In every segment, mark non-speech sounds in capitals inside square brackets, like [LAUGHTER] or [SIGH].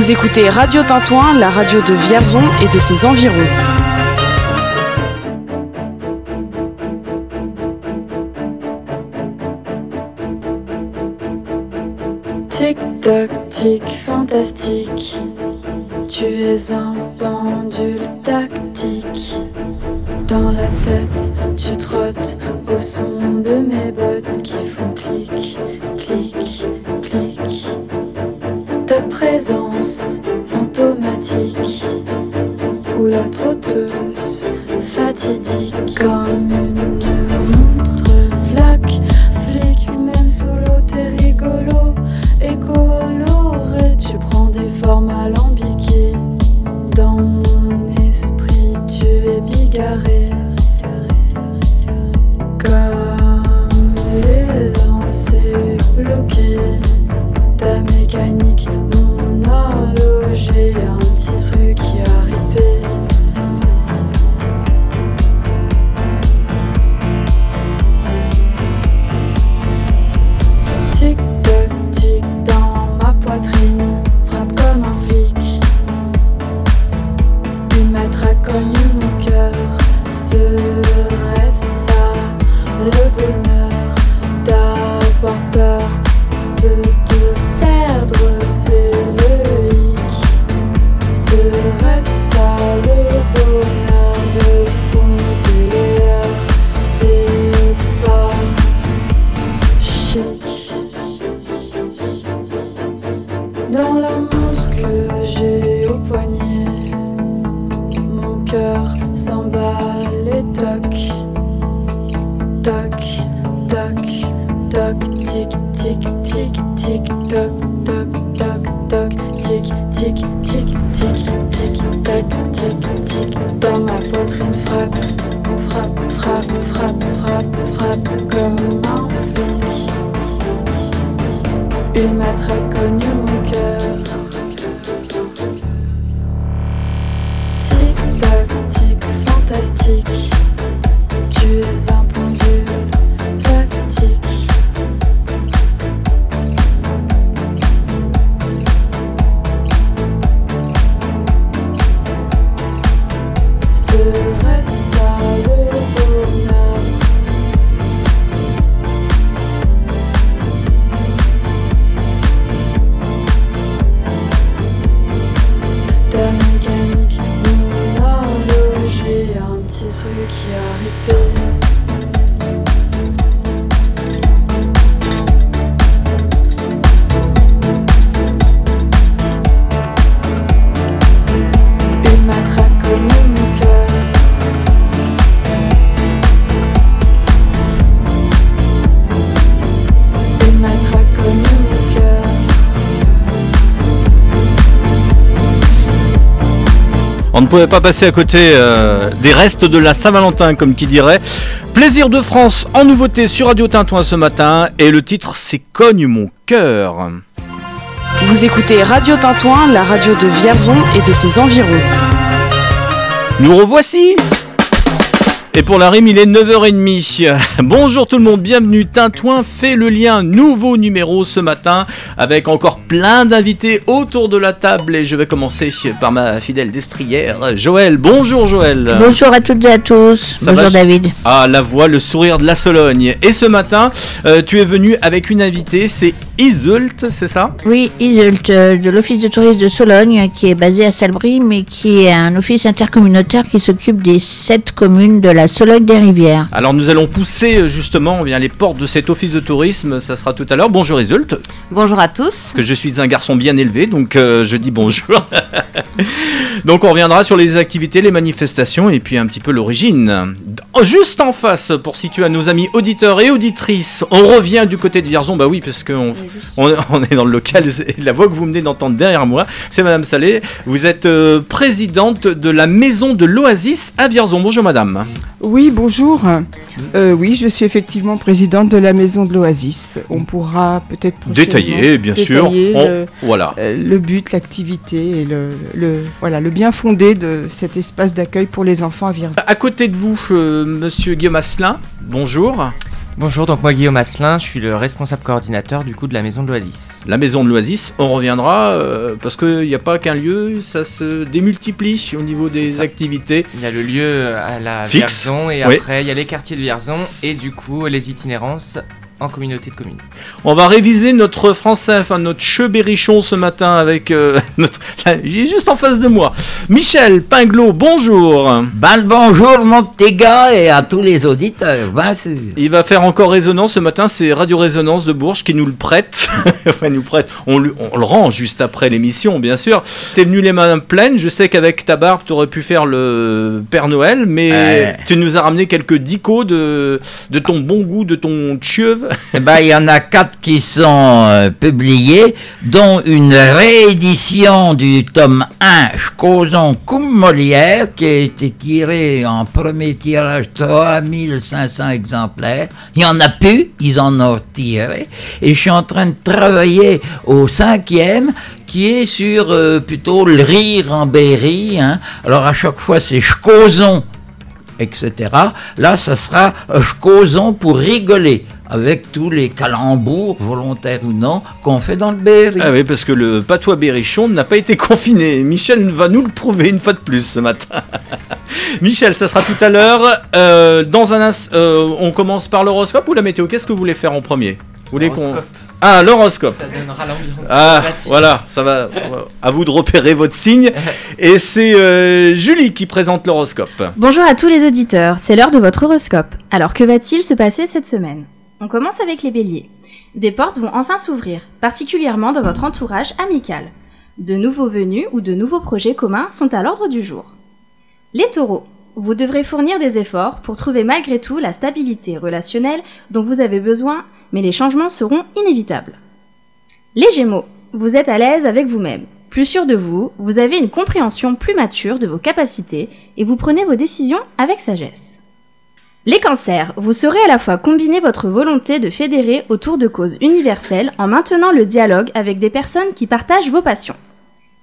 Vous écoutez Radio Tintouin, la radio de Vierzon et de ses environs. Tic-tac, tic, fantastique. Tu es un pendule tactique. Dans la tête, tu trottes au son de mes bottes qui font la trotteuse fatidique Tic fantastique. Tu es un pouvait pas passer à côté euh, des restes de la Saint-Valentin, comme qui dirait. Plaisir de France en nouveauté sur Radio Tintouin ce matin, et le titre c'est Cogne mon cœur. Vous écoutez Radio Tintouin, la radio de Vierzon et de ses environs. Nous revoici et pour la rime, il est 9h30. [LAUGHS] Bonjour tout le monde, bienvenue. Tintouin fait le lien, nouveau numéro ce matin, avec encore plein d'invités autour de la table. Et je vais commencer par ma fidèle destrière, Joël. Bonjour Joël. Bonjour à toutes et à tous. Ça Bonjour David. Ah, la voix, le sourire de la Sologne. Et ce matin, euh, tu es venu avec une invitée, c'est Isult, c'est ça? Oui, Isult euh, de l'Office de tourisme de Sologne, qui est basé à Salbris, mais qui est un office intercommunautaire qui s'occupe des sept communes de la Sologne des Rivières. Alors nous allons pousser euh, justement eh bien, les portes de cet office de tourisme, ça sera tout à l'heure. Bonjour Isult, Bonjour à tous. parce que je suis un garçon bien élevé, donc euh, je dis bonjour. [LAUGHS] donc on reviendra sur les activités, les manifestations et puis un petit peu l'origine. Juste en face, pour situer à nos amis auditeurs et auditrices, on revient du côté de Vierzon, bah oui, parce qu'on on, est dans le local, la voix que vous venez d'entendre derrière moi, c'est Madame Salé. Vous êtes euh, présidente de la maison de l'Oasis à Vierzon. Bonjour Madame. Oui, bonjour. Euh, oui, je suis effectivement présidente de la maison de l'Oasis. On pourra peut-être Détaillé, bien sûr. détailler On- le, Voilà. euh, le but, l'activité et le, le- voilà, le bien fondé de cet espace d'accueil pour les enfants à Vierzon. À côté de vous, euh, Monsieur Guillaume Asselin, bonjour. Bonjour, donc moi Guillaume Asselin, je suis le responsable coordinateur du coup de la maison de l'Oasis. La maison de l'Oasis, on reviendra euh, parce qu'il n'y a pas qu'un lieu, ça se démultiplie au niveau des activités. Il y a le lieu à la Fixe. Vierzon et Oui. après il y a les quartiers de Vierzon et du coup les itinérances en communauté de communes. On va réviser notre français, enfin notre cheberichon ce matin avec euh, [LAUGHS] notre. là, il est juste en face de moi. Michel Pinglot, bonjour. Ben le bonjour mon petit gars et à tous les auditeurs. Il va faire encore résonance ce matin, c'est Radio Résonance de Bourges qui nous le prête. [LAUGHS] enfin, nous prête. On, lui- on le rend juste après l'émission, bien sûr. T'es venu les mains pleines. Je sais qu'avec ta barbe, t'aurais pu faire le Père Noël, mais Euh. tu nous as ramené quelques dicos de, de ton bon goût, de ton tcheuve. Eh ben il y en a quatre qui sont euh, publiés, dont une réédition du tome 1 Chcoson comme Molière qui a été tiré en premier tirage 3500 exemplaires. Il y en a plus, ils en ont tiré. Et je suis en train de travailler au cinquième qui est sur euh, plutôt le rire en Berry. Hein. Alors à chaque fois c'est Chcoson etc. Là, ça sera euh, causons pour rigoler avec tous les calembours, volontaires ou non, qu'on fait dans le Berry. Ah oui, parce que le patois berrichon n'a pas été confiné. Michel va nous le prouver une fois de plus ce matin. [LAUGHS] Michel, ça sera tout à l'heure. Euh, dans un ins- euh, on commence par l'horoscope ou la météo? Qu'est-ce que vous voulez faire en premier? Vous voulez qu'on. Ah, l'horoscope. Ça donnera l'ambiance. Ah, voilà, ça va. À vous de repérer votre signe. [LAUGHS] Et c'est euh, Julie qui présente l'horoscope. Bonjour à tous les auditeurs, c'est l'heure de votre horoscope. Alors que va-t-il se passer cette semaine? On commence avec les béliers. Des portes vont enfin s'ouvrir, particulièrement dans votre entourage amical. De nouveaux venus ou de nouveaux projets communs sont à l'ordre du jour. Les taureaux. Vous devrez fournir des efforts pour trouver malgré tout la stabilité relationnelle dont vous avez besoin, mais les changements seront inévitables. Les gémeaux. Vous êtes à l'aise avec vous-même. Plus sûr de vous, vous avez une compréhension plus mature de vos capacités et vous prenez vos décisions avec sagesse. Les cancers, vous saurez à la fois combiner votre volonté de fédérer autour de causes universelles en maintenant le dialogue avec des personnes qui partagent vos passions.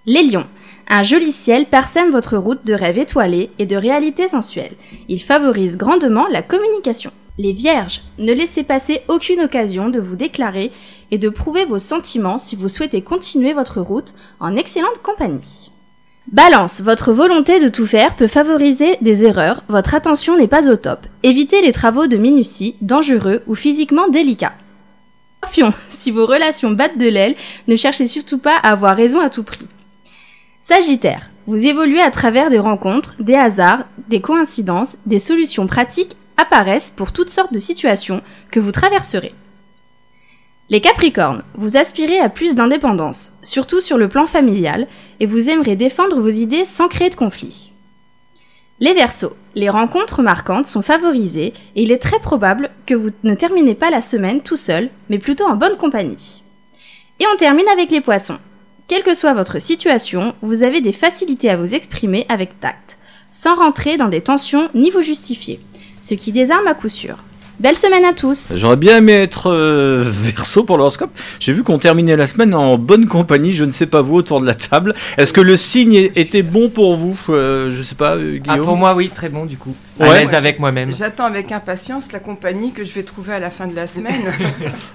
Les lions, un joli ciel parsème votre route de rêves étoilés et de réalités sensuelles. Il favorise grandement la communication. Les vierges, ne laissez passer aucune occasion de vous déclarer et de prouver vos sentiments si vous souhaitez continuer votre route en excellente compagnie. Balance, votre volonté de tout faire peut favoriser des erreurs, votre attention n'est pas au top. Évitez les travaux de minutie, dangereux ou physiquement délicats. Scorpion, [LAUGHS] si vos relations battent de l'aile, ne cherchez surtout pas à avoir raison à tout prix. Sagittaire, vous évoluez à travers des rencontres, des hasards, des coïncidences, des solutions pratiques apparaissent pour toutes sortes de situations que vous traverserez. Les Capricornes, vous aspirez à plus d'indépendance, surtout sur le plan familial, et vous aimerez défendre vos idées sans créer de conflit. Les Verseaux, les rencontres marquantes sont favorisées et il est très probable que vous ne terminez pas la semaine tout seul, mais plutôt en bonne compagnie. Et on termine avec les Poissons. Quelle que soit votre situation, vous avez des facilités à vous exprimer avec tact, sans rentrer dans des tensions ni vous justifier, ce qui désarme à coup sûr. Belle semaine à tous J'aurais bien aimé être euh, [LAUGHS] verso pour l'horoscope. J'ai vu qu'on terminait la semaine en bonne compagnie. Je ne sais pas vous autour de la table. Est-ce que le signe était bon pour vous Euh, Je sais pas, euh, Ah, Guillaume. pour moi, oui, très bon du coup. Ouais. À l'aise avec moi-même. J'attends avec impatience la compagnie que je vais trouver à la fin de la semaine.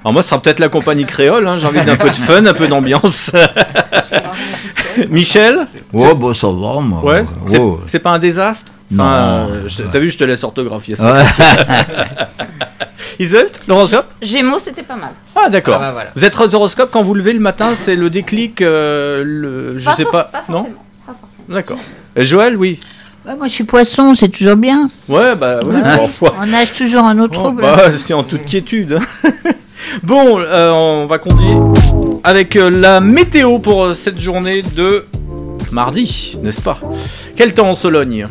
Alors [LAUGHS] moi, ce sera peut-être la compagnie créole. hein. J'ai envie d'un peu de fun, un peu d'ambiance. [LAUGHS] Michel Oh, bon, ça va, moi. Ouais. C'est- Oh. C'est pas un désastre Non. Enfin, euh, je- T'as vu, je te laisse orthographier ça. Ouais. [LAUGHS] Isolt, l'horoscope Gémeaux, c'était pas mal. Ah d'accord. Ah, bah, voilà. Vous êtes horoscope quand vous levez le matin, c'est le déclic, euh, le, je Pas sais for- pas, pas non. D'accord. Et Joël, oui. Ouais, moi, je suis poisson, c'est toujours bien. Ouais, bah oui. Bon, On nage toujours un autre Oh, trouble. bah, [LAUGHS] c'est en toute quiétude. hein. [LAUGHS] bon, euh, on va conduire avec euh, la météo pour euh, cette journée de mardi, n'est-ce pas? Quel temps en Sologne?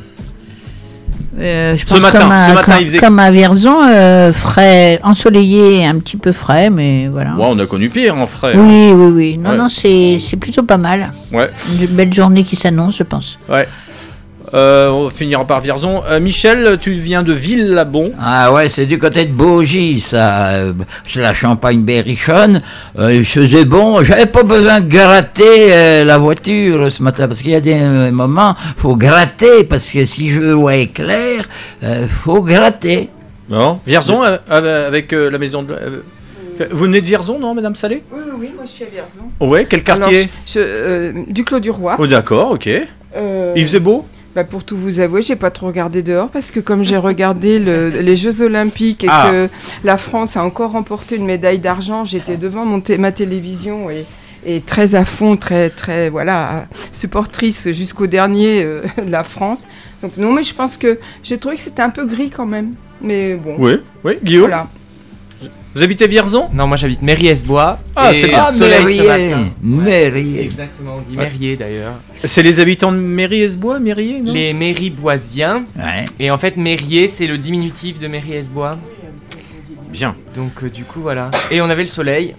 Euh, je Ce pense matin, comme, à, ce matin, comme, il faisait- comme à Vierzon, euh, frais, ensoleillé, un petit peu frais, mais voilà. Ouais, on a connu pire en frais. Oui, oui, oui. Non, Ouais. non, c'est c'est plutôt pas mal. Ouais. Une belle journée qui s'annonce, je pense. Ouais. Euh, on finira par Vierzon. Euh, Michel, tu viens de Ville-Labon. Ah ouais, c'est du côté de Bougie, ça. Euh, C'est la champagne berrichonne. Euh, il faisait bon. J'avais pas besoin de gratter euh, la voiture ce matin parce qu'il y a des moments, faut gratter parce que si je vois clair, euh, faut gratter. Bon, Vierzon avec euh, la maison de. euh, vous venez de Vierzon, non, Madame Salé? Oui, oui, oui, moi je suis à Vierzon. Ouais, quel quartier? Alors, je- je- euh, du Clos du Roi. Oh, d'accord, ok. Euh, Il faisait beau? Bah, pour tout vous avouer, j'ai pas trop regardé dehors parce que comme j'ai regardé le- [LAUGHS] les Jeux Olympiques et Ah. que la France a encore remporté une médaille d'argent, j'étais devant mon ma télévision et, et très à fond, très très voilà supportrice jusqu'au dernier euh, [LAUGHS] de la France. Donc non, mais je pense que j'ai trouvé que c'était un peu gris quand même. Mais bon, Oui, oui, Guillaume? voilà. Vous habitez Vierzon? Non, moi j'habite Mériès-Bois. Ah, c'est bien. Ah, matin. Mérier. Exactement, on dit. Mérier d'ailleurs. C'est les habitants de Mériesbois, Mérier, non? Les Mériboisiens. Ouais. Et en fait, Mérier, c'est le diminutif de Mériès-Bois. Bien. Donc, euh, du coup, voilà. Et on avait le soleil.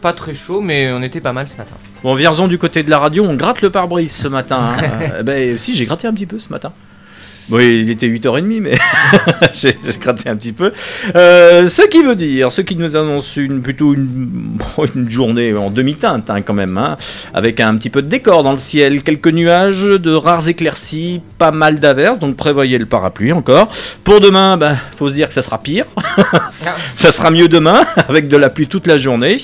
Pas très chaud, mais on était pas mal ce matin. Bon, Vierzon, du côté de la radio, on gratte le pare-brise ce matin. hein. [LAUGHS] Euh, ben, si, j'ai gratté un petit peu ce matin. Oui, il était 8h30, mais [LAUGHS] j'ai gratté un petit peu. Euh, ce qui veut dire, ce qui nous annonce une, plutôt une, [LAUGHS] une journée en demi-teinte hein, quand même, hein, avec un petit peu de décor dans le ciel, quelques nuages, de rares éclaircies, pas mal d'averses, donc prévoyez le parapluie encore. Pour demain, ben, faut se dire que ça sera pire. [LAUGHS] ça sera mieux demain, avec de la pluie toute la journée.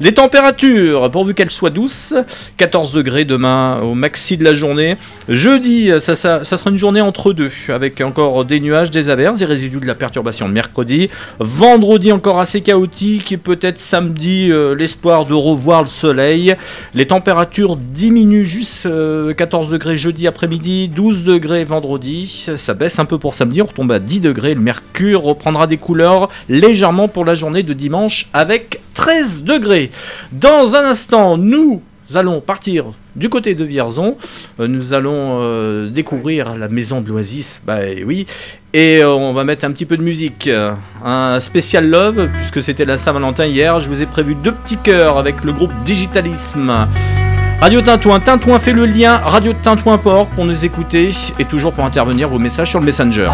Les températures, pourvu qu'elles soient douces, 14 degrés demain au maxi de la journée. Jeudi, ça, ça, ça sera une journée entre avec encore des nuages, des averses, des résidus de la perturbation mercredi. Vendredi encore assez chaotique et peut-être samedi euh, l'espoir de revoir le soleil. Les températures diminuent juste euh, 14 degrés jeudi après-midi, 12 degrés vendredi. Ça baisse un peu pour samedi, on retombe à 10 degrés. Le mercure reprendra des couleurs légèrement pour la journée de dimanche avec 13 degrés. Dans un instant, nous allons partir du côté de Vierzon. Euh, nous allons euh, découvrir la maison de. Bah eh oui. Et euh, on va mettre un petit peu de musique. Un spécial love, puisque c'était la Saint-Valentin hier. Je vous ai prévu deux petits cœurs avec le groupe Digitalisme. Radio Tintouin, Tintouin fait le lien, radio Tintouin.org pour nous écouter et toujours pour intervenir vos messages sur le Messenger.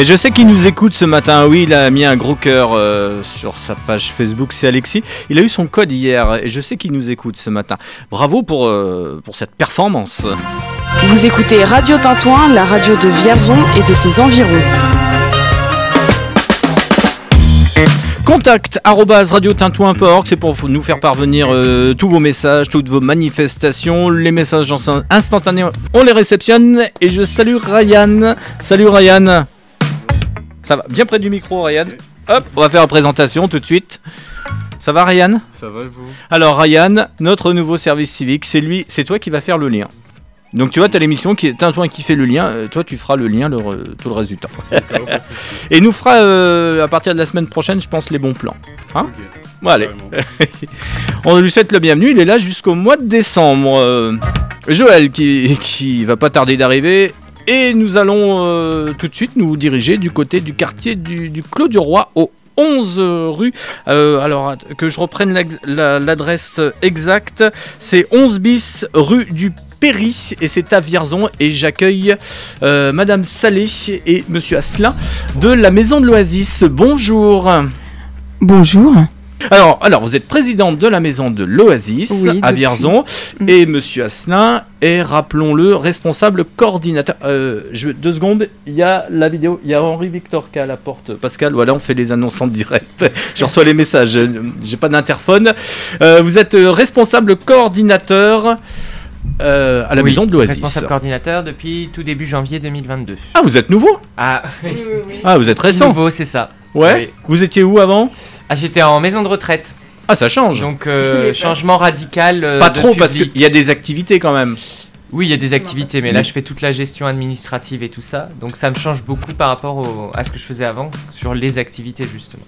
Et je sais qu'il nous écoute ce matin. Oui, il a mis un gros cœur euh, sur sa page Facebook. C'est Alexis. Il a eu son code hier et je sais qu'il nous écoute ce matin. Bravo pour, euh, pour cette performance. Vous écoutez Radio Tintouin, la radio de Vierzon et de ses environs. Contact radiotintouin.org, c'est pour nous faire parvenir euh, tous vos messages, toutes vos manifestations, les messages inst- instantanés, on les réceptionne et je salue Ryan. Salut Ryan. Ça va bien près du micro Ryan. Hop, on va faire la présentation tout de suite. Ça va Ryan? Ça va vous? Alors Ryan, notre nouveau service civique, c'est lui, c'est toi qui va faire le lien. Donc tu vois, tu as l'émission qui est Tintouin qui fait le lien, euh, toi tu feras le lien le tout le souci. [LAUGHS] Et nous fera euh, à partir de la semaine prochaine, je pense, les bons plans. Hein? Bon, allez. [LAUGHS] On lui souhaite le bienvenu, il est là jusqu'au mois de décembre. Euh, Joël qui, qui va pas tarder d'arriver. Et nous allons euh, tout de suite nous diriger du côté du quartier du, Clos du Roi au 11 rue. Euh, alors que je reprenne l'adresse exacte, c'est 11 bis rue du Péry et c'est à Vierzon et j'accueille euh, Madame Salé et Monsieur Asselin de la Maison de l'Oasis. Bonjour. Bonjour. Alors, alors, vous êtes présidente de la maison de l'Oasis Oui, à. Vierzon Mm. et Monsieur Asselin est, rappelons-le, responsable coordinateur. Euh, je, deux secondes, il y a la vidéo, il y a Henri Victor qui est à la porte. Pascal, voilà, on fait les annonces en direct. [LAUGHS] je reçois les messages, j'ai pas d'interphone. Euh, vous êtes euh, responsable coordinateur euh, à la Oui, maison de l'Oasis. Responsable coordinateur depuis tout début janvier 2022. Ah, vous êtes nouveau? Ah, Ah, vous êtes récent nouveau, c'est ça. Ouais. Vous étiez où avant? Ah, j'étais en maison de retraite. Ah, ça change. Donc, euh, changement radical. euh, pas de trop, parce public. qu'il y a des activités quand même. Oui, il y a des activités, mais là, je fais toute la gestion administrative et tout ça. Donc, ça me change beaucoup par rapport au- à ce que je faisais avant sur les activités, justement.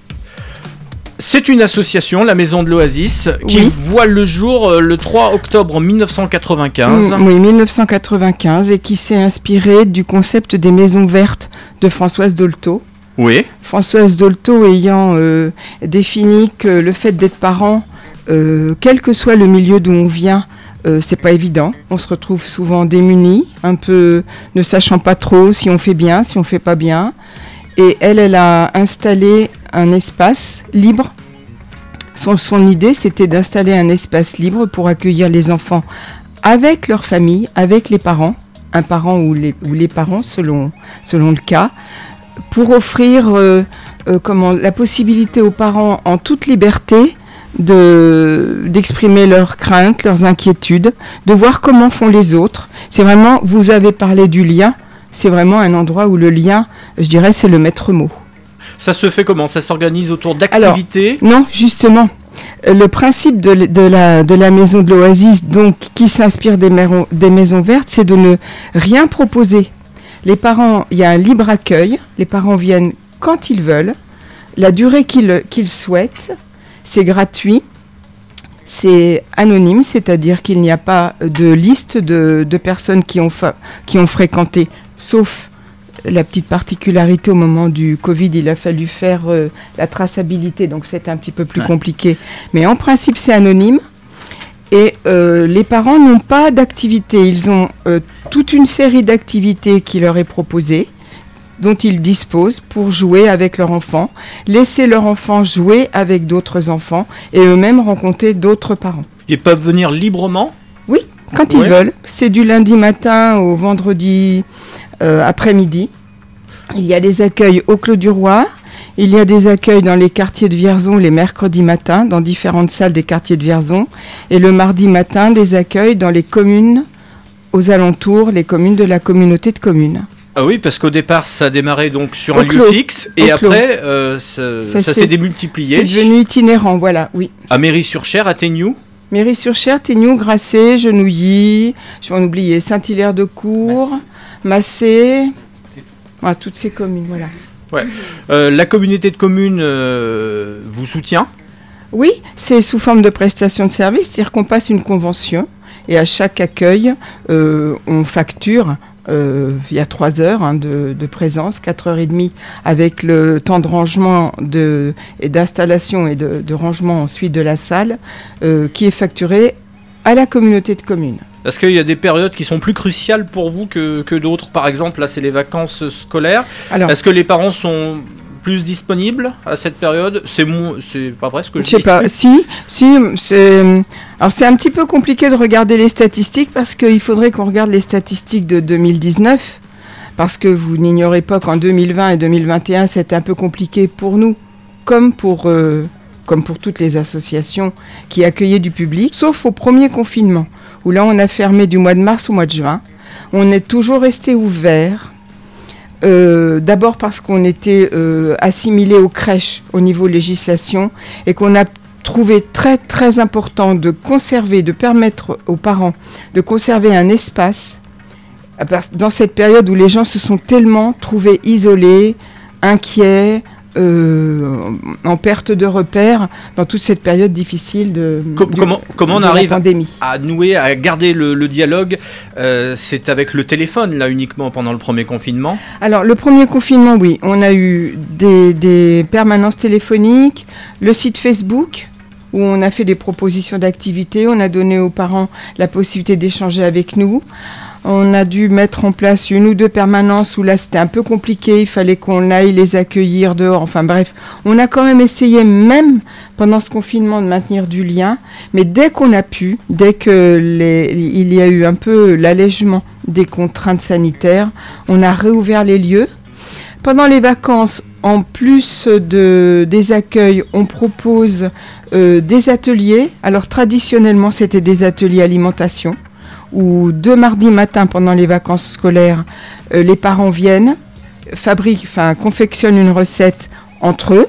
C'est une association, la Maison de l'Oasis, qui Oui. voit le jour euh, le 3 octobre 1995. Mm, Oui, 1995 et qui s'est inspiré du concept des maisons vertes de Françoise Dolto. Françoise Dolto ayant euh, défini que le fait d'être parent, euh, quel que soit le milieu d'où on vient, euh, c'est pas évident. On se retrouve souvent démunis, un peu ne sachant pas trop si on fait bien, si on fait pas bien. Et elle, elle a installé un espace libre. Son, idée, c'était d'installer un espace libre pour accueillir les enfants avec leur famille, avec les parents, un parent ou les, ou les parents selon le cas, pour offrir euh, euh, comment, la possibilité aux parents en toute liberté de d'exprimer leurs craintes, leurs inquiétudes, de voir comment font les autres. C'est vraiment, vous avez parlé du lien, c'est vraiment un endroit où le lien, je dirais, c'est le maître mot. Ça se fait comment? Ça s'organise autour d'activités? Non, justement. Euh, Le principe de, la, de la maison de l'Oasis, donc qui s'inspire des maisons vertes, c'est de ne rien proposer. Les parents, il y a un libre accueil, les parents viennent quand ils veulent, la durée qu'ils souhaitent, c'est gratuit, c'est anonyme, c'est-à-dire qu'il n'y a pas de liste de, de personnes qui ont, fa- qui ont fréquenté, sauf la petite particularité au moment du Covid, il a fallu faire euh, la traçabilité, donc c'est un petit peu plus Ouais. compliqué. Mais en principe, c'est anonyme. Euh, les parents n'ont pas d'activité. Ils ont euh, toute une série d'activités qui leur est proposée, dont ils disposent pour jouer avec leur enfant, laisser leur enfant jouer avec d'autres enfants et eux-mêmes rencontrer d'autres parents. Ils peuvent venir librement? Oui, quand Ouais. ils veulent. C'est du lundi matin au vendredi euh, après-midi. Il y a des accueils au Clos du Roi. Il y a des accueils dans les quartiers de Vierzon les mercredis matins, dans différentes salles des quartiers de Vierzon. Et le mardi matin, des accueils dans les communes aux alentours, les communes de la communauté de communes. Ah oui, parce qu'au départ, ça a démarré donc sur Au un lieu fixe et Au après, euh, ça, Ça ça s'est- démultiplié. C'est devenu itinérant, voilà, oui. À Mairie-sur-Cher, à Téniou. Mairie-sur-Cher, Téniou, Grasset, Genouilly, je vais en oublier, Saint-Hilaire-de-Cour, Massé, voilà, toutes ces communes, voilà. Euh, la communauté de communes euh, vous soutient? Oui, c'est sous forme de prestation de service, c'est-à-dire qu'on passe une convention et à chaque accueil, euh, on facture. il y a trois heures hein, de, présence, quatre heures et demie avec le temps de rangement et d'installation et de, de rangement ensuite de la salle, qui est facturé à la communauté de communes. Est-ce qu'il y a des périodes qui sont plus cruciales pour vous que, que d'autres? Par exemple, là, c'est les vacances scolaires. Est-ce que les parents sont plus disponibles à cette période? C'est c'est pas vrai ce que je, Je sais dis pas. Si, si, c'est. Alors c'est un petit peu compliqué de regarder les statistiques parce qu'il faudrait qu'on regarde les statistiques de 2019 parce que vous n'ignorez pas qu'en 2020 et 2021 c'était un peu compliqué pour nous comme pour euh, comme pour toutes les associations qui accueillaient du public, sauf au premier confinement où là on a fermé du mois de mars au mois de juin. On est toujours resté ouvert. Euh, D'abord parce qu'on était euh, assimilé aux crèches au niveau législation et qu'on a trouvé très très important de conserver, de permettre aux parents de conserver un espace part- dans cette période où les gens se sont tellement trouvés isolés, inquiets, euh, en perte de repères dans toute cette période difficile de Com- du- comment, comment on de arrive pandémie. à nouer, à garder le, le dialogue Euh, C'est avec le téléphone, là, uniquement pendant le premier confinement Alors, le premier confinement, oui, on a eu des, des permanences téléphoniques, le site Facebook, où on a fait des propositions d'activités, on a donné aux parents la possibilité d'échanger avec nous. On a dû mettre en place une ou deux permanences où là c'était un peu compliqué, il fallait qu'on aille les accueillir dehors. Enfin bref, on a quand même essayé, même pendant ce confinement, de maintenir du lien. Mais dès qu'on a pu, dès que y a eu un peu l'allègement des contraintes sanitaires, on a réouvert les lieux. Pendant les vacances, en plus de, des accueils, on propose euh, des ateliers. Alors traditionnellement, c'était des ateliers alimentation, où deux mardis matin pendant les vacances scolaires, euh, les parents viennent, fabriquent, enfin confectionnent une recette entre eux,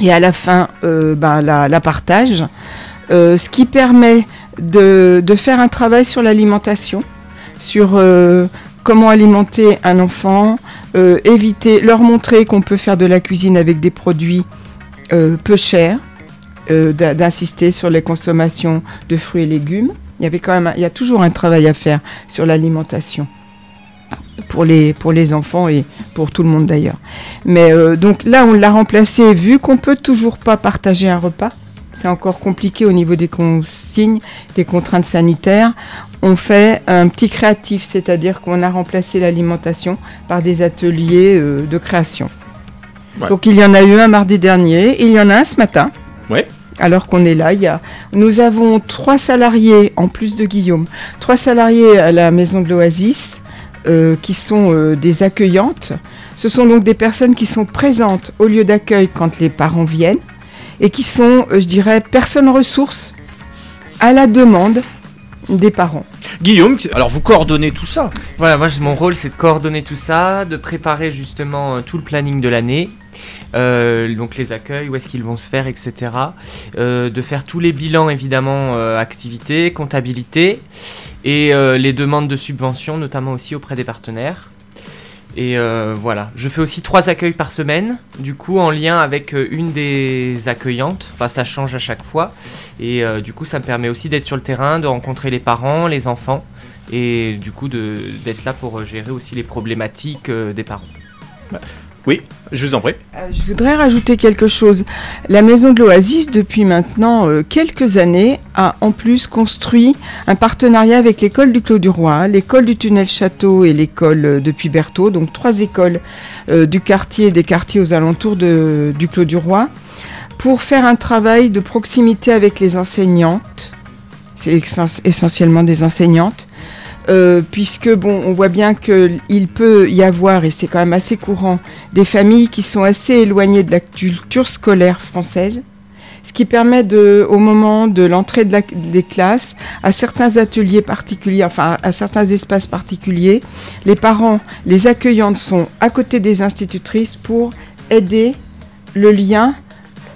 et à la fin, euh, ben, la, partagent. Euh, ce qui permet de, de faire un travail sur l'alimentation, sur comment alimenter un enfant, éviter, leur montrer qu'on peut faire de la cuisine avec des produits peu chers, d'insister sur les consommations de fruits et légumes. Il y avait quand même, il y a toujours un travail à faire sur l'alimentation pour les pour les enfants et pour tout le monde d'ailleurs. Mais euh, donc là, on l'a remplacé vu qu'on peut toujours pas partager un repas. C'est encore compliqué au niveau des consignes, des contraintes sanitaires. On fait un petit créatif, c'est-à-dire qu'on a remplacé l'alimentation par des ateliers euh, de création. Ouais. Donc il y en a eu un mardi dernier, il y en a un ce matin. Ouais. Alors qu'on est là, il y a, nous avons trois salariés, en plus de Guillaume, trois salariés à la maison de l'Oasis, euh, qui sont euh, des accueillantes. Ce sont donc des personnes qui sont présentes au lieu d'accueil quand les parents viennent et qui sont, euh, je dirais, personnes ressources à la demande des parents. Guillaume, alors vous coordonnez tout ça? Voilà, moi mon rôle c'est de coordonner tout ça, de préparer justement tout le planning de l'année, euh, donc les accueils, où est-ce qu'ils vont se faire, etc. Euh, de faire tous les bilans évidemment, euh, activités, comptabilité, et les demandes de subventions, notamment aussi auprès des partenaires. Et voilà, je fais aussi trois accueils par semaine, du coup en lien avec une des accueillantes, enfin ça change à chaque fois, et du coup ça me permet aussi d'être sur le terrain, de rencontrer les parents, les enfants, et du coup d'être là pour gérer aussi les problématiques des parents. Oui, je vous en prie. Euh, Je voudrais rajouter quelque chose. La maison de l'Oasis, depuis maintenant euh, quelques années, a en plus construit un partenariat avec l'école du Clos du Roi, l'école du Tunnel Château et l'école euh, de Puy-Berthaud, donc trois écoles du quartier et des quartiers aux alentours du Clos du Roi, pour faire un travail de proximité avec les enseignantes. C'est essen- essentiellement des enseignantes. Euh, puisque on voit bien qu'il peut y avoir, et c'est quand même assez courant, des familles qui sont assez éloignées de la culture scolaire française, ce qui permet de, au moment de l'entrée des classes, à certains ateliers particuliers, enfin à certains espaces particuliers, les parents, les accueillantes sont à côté des institutrices pour aider le lien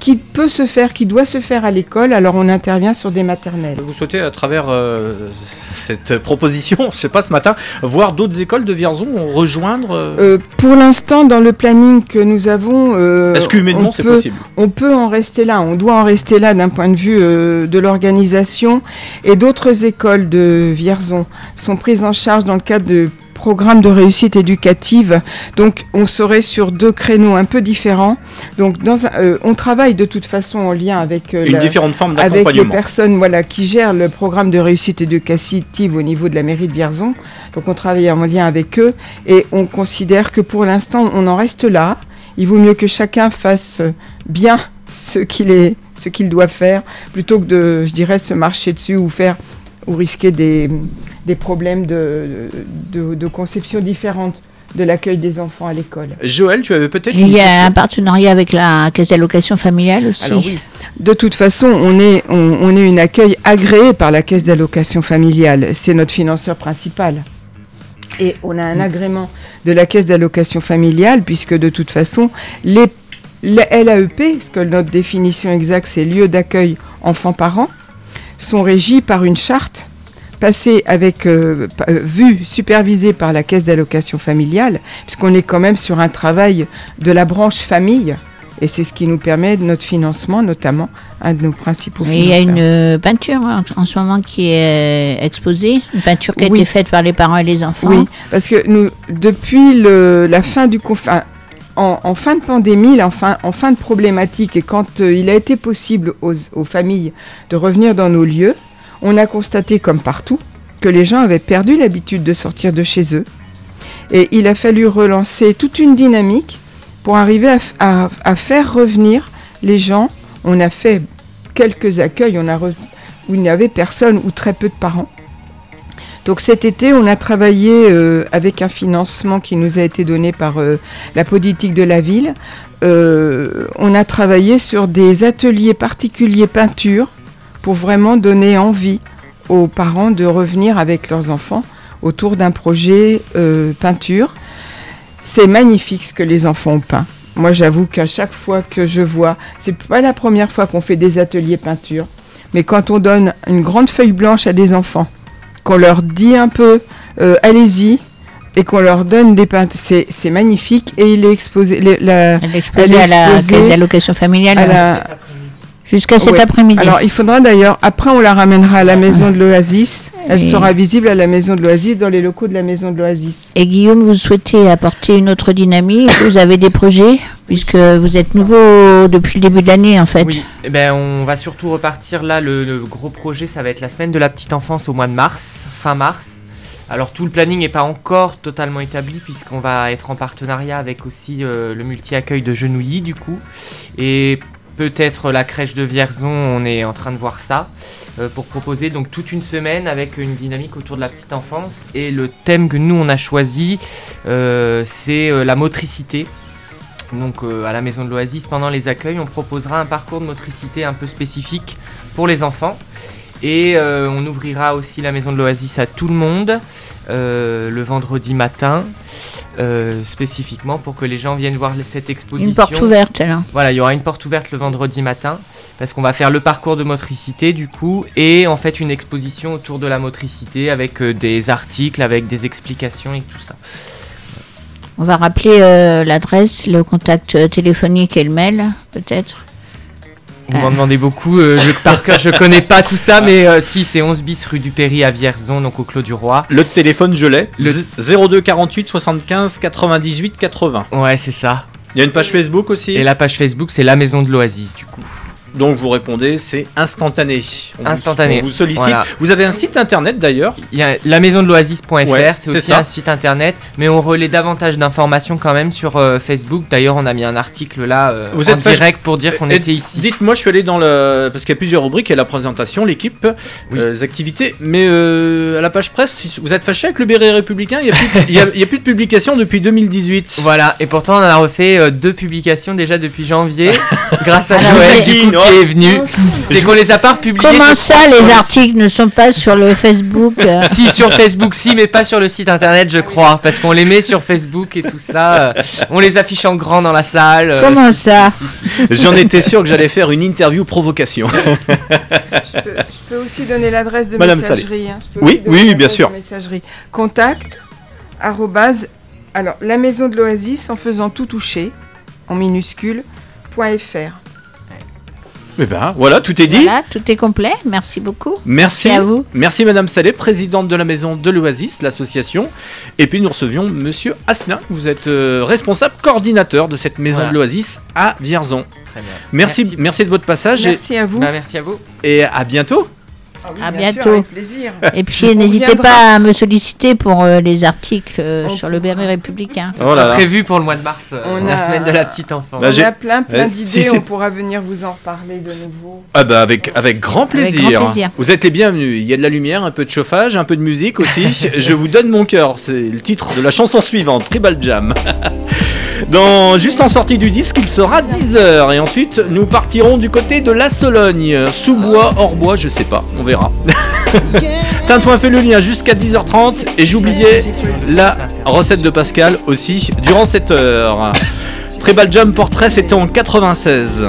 qui peut se faire, qui doit se faire à l'école, alors on intervient sur des maternelles. Vous souhaitez, à travers euh, cette proposition, je sais pas ce matin, voir d'autres écoles de Vierzon rejoindre euh, Euh, pour l'instant, dans le planning que nous avons, Est-ce qu'humainement on c'est possible? On peut en rester là, on doit en rester là d'un point de vue de l'organisation. Et d'autres écoles de Vierzon sont prises en charge dans le cadre de programme de réussite éducative. Donc, on serait sur deux créneaux un peu différents. Donc, dans un- euh, on travaille de toute façon en lien avec, euh, Une la- différente forme avec les personnes voilà, qui gèrent le programme de réussite éducative au niveau de la mairie de Vierzon. Donc, on travaille en lien avec eux et on considère que pour l'instant, on en reste là. Il vaut mieux que chacun fasse bien ce qu'il est, ce qu'il doit faire, plutôt que de, je dirais, se marcher dessus ou faire ou risquer des, des problèmes de, de, de conception différentes de l'accueil des enfants à l'école. Joël, tu avais peut-être Il y a question un partenariat avec la caisse d'allocation familiale aussi. Alors oui, de toute façon, on est, on, on est une accueil agréé par la caisse d'allocation familiale. C'est notre financeur principal. Et on a un agrément de la caisse d'allocation familiale, puisque de toute façon, les, les LAEP, ce que notre définition exacte, c'est lieu d'accueil enfants-parents, sont régis par une charte passée avec euh, euh, vue supervisée par la caisse d'allocation familiale, puisqu'on est quand même sur un travail de la branche famille. Et c'est ce qui nous permet de notre financement, notamment un de nos principaux Et il y a une euh, peinture hein, en ce moment qui est exposée, une peinture qui a Oui. été faite par les parents et les enfants. Oui, parce que nous, depuis le- la fin du confinement, en, fin de pandémie, en, fin, de problématique, et quand euh, il a été possible aux, familles de revenir dans nos lieux, on a constaté, comme partout, que les gens avaient perdu l'habitude de sortir de chez eux. Et il a fallu relancer toute une dynamique pour arriver à, faire revenir les gens. On a fait quelques accueils où il n'y avait personne ou très peu de parents. Donc cet été, on a travaillé euh, avec un financement qui nous a été donné par euh, la politique de la ville. Euh, on a travaillé sur des ateliers particuliers peinture pour vraiment donner envie aux parents de revenir avec leurs enfants autour d'un projet peinture. C'est magnifique ce que les enfants ont peint. Moi, j'avoue qu'à chaque fois que je vois, c'est pas la première fois qu'on fait des ateliers peinture, mais quand on donne une grande feuille blanche à des enfants, qu'on leur dit un peu, euh, allez-y, et qu'on leur donne des peintures, c'est c'est magnifique. Et il est exposé, les- la- Elle est exposée Elle est à la familiale. à la- jusqu'à cet Ouais. après-midi. Alors, il faudra d'ailleurs, après, on la ramènera à la maison de l'Oasis. Elle Et- sera visible à la maison de l'Oasis, dans les locaux de la maison de l'Oasis. Et Guillaume, vous souhaitez apporter une autre dynamique? Vous avez des projets? Puisque vous êtes nouveau depuis le début de l'année, en fait. Oui, eh ben, on va surtout repartir là. Le, le gros projet, ça va être la semaine de la petite enfance au mois de mars, fin mars. Alors tout le planning n'est pas encore totalement établi puisqu'on va être en partenariat avec aussi euh, le multi-accueil de Genouilly du coup. Et peut-être la crèche de Vierzon, on est en train de voir ça. euh, pour proposer donc toute une semaine avec une dynamique autour de la petite enfance. Et le thème que nous on a choisi, euh, c'est euh, la motricité. Donc à la maison de l'Oasis, pendant les accueils, on proposera un parcours de motricité un peu spécifique pour les enfants. Et on ouvrira aussi la maison de l'Oasis à tout le monde euh, le vendredi matin, euh, spécifiquement pour que les gens viennent voir cette exposition. Une porte ouverte, là. Voilà, il y aura une porte ouverte le vendredi matin parce qu'on va faire le parcours de motricité du coup et en fait une exposition autour de la motricité avec euh, des articles, avec des explications et tout ça. On va rappeler l'adresse, le contact téléphonique et le mail, peut-être. Vous m'en demandez beaucoup, euh, je, par cœur je connais pas tout ça, mais euh, si c'est 11 bis rue du Péry à Vierzon, donc au Clos du Roi. Le téléphone, je l'ai. Le- Z- 02 48 75 98 80. Ouais, c'est ça. Il y a une page Facebook aussi? Et la page Facebook, c'est la maison de l'Oasis du coup. Donc vous répondez, c'est instantané. On vous- Instantané. On vous sollicite. Voilà. Vous avez un site internet d'ailleurs? Il y a la maison de l'oasis.fr, Ouais, c'est aussi ça. un site internet, mais on relaie davantage d'informations quand même sur euh, Facebook. D'ailleurs, on a mis un article là euh, Vous en êtes direct pour dire qu'on Et était ici. Dites-moi, je suis allé dans le. Parce qu'il y a plusieurs rubriques, il y a la présentation, l'équipe, Oui. euh, les activités. Mais à la page presse, vous êtes fâché avec le béret républicain Il n'y a, plus- a- a de publication depuis 2018. Voilà, et pourtant on a refait deux publications déjà depuis janvier, [LAUGHS] grâce à Alors, Joël qui est venu. C'est qu'on les a pas republiés. Comment ça, les le articles ne sont pas sur le Facebook euh, [LAUGHS] Si, sur Facebook, si, mais pas sur le site internet, je crois. Parce qu'on les met sur Facebook et tout ça. euh, on les affiche en grand dans la salle. euh, Comment ça. J'en étais sûr que j'allais faire une interview provocation. Je peux, je peux aussi donner l'adresse de Madame messagerie. hein. Oui, oui, bien sûr. Messagerie. Contact, arrobase, alors la maison de l'Oasis en faisant tout toucher, en minuscule, point .fr. Eh ben, voilà, tout est dit. Voilà, tout est complet. Merci beaucoup. Merci. Merci à vous. Merci Madame Salé, présidente de la maison de l'Oasis, l'association. Et puis nous recevions Monsieur Asselin. Vous êtes euh, responsable coordinateur de cette maison Voilà. de l'Oasis à Vierzon. Très bien. Merci, merci, de votre passage et- Merci à vous. Bah, merci à vous. et, à bientôt. Ah oui, À bien sûr, bientôt. avec plaisir. Et puis n'hésitez pas à me solliciter pour euh, les articles euh, On sur le Béret républicain. Ça Oh là là. prévu pour le mois de mars, euh, On la a- semaine de la petite enfant. Bah, On j'ai- a plein, plein Ouais, d'idées. si on pourra venir vous en reparler de nouveau. Ah bah avec, avec grand plaisir. grand plaisir. Vous êtes les bienvenus. Il y a de la lumière, un peu de chauffage, un peu de musique aussi. [LAUGHS] Je vous donne mon cœur. C'est le titre de la chanson suivante, Tribal Jam. [LAUGHS] Dans, juste en sortie du disque, il sera 10h. Et ensuite, nous partirons du côté de la Sologne. Sous bois, hors bois, je sais pas. On verra. [LAUGHS] Tintouin fait le lien jusqu'à 10h30. Et j'oubliais la recette de Pascal aussi durant cette heure. Tribal Jam portrait, c'était en 96.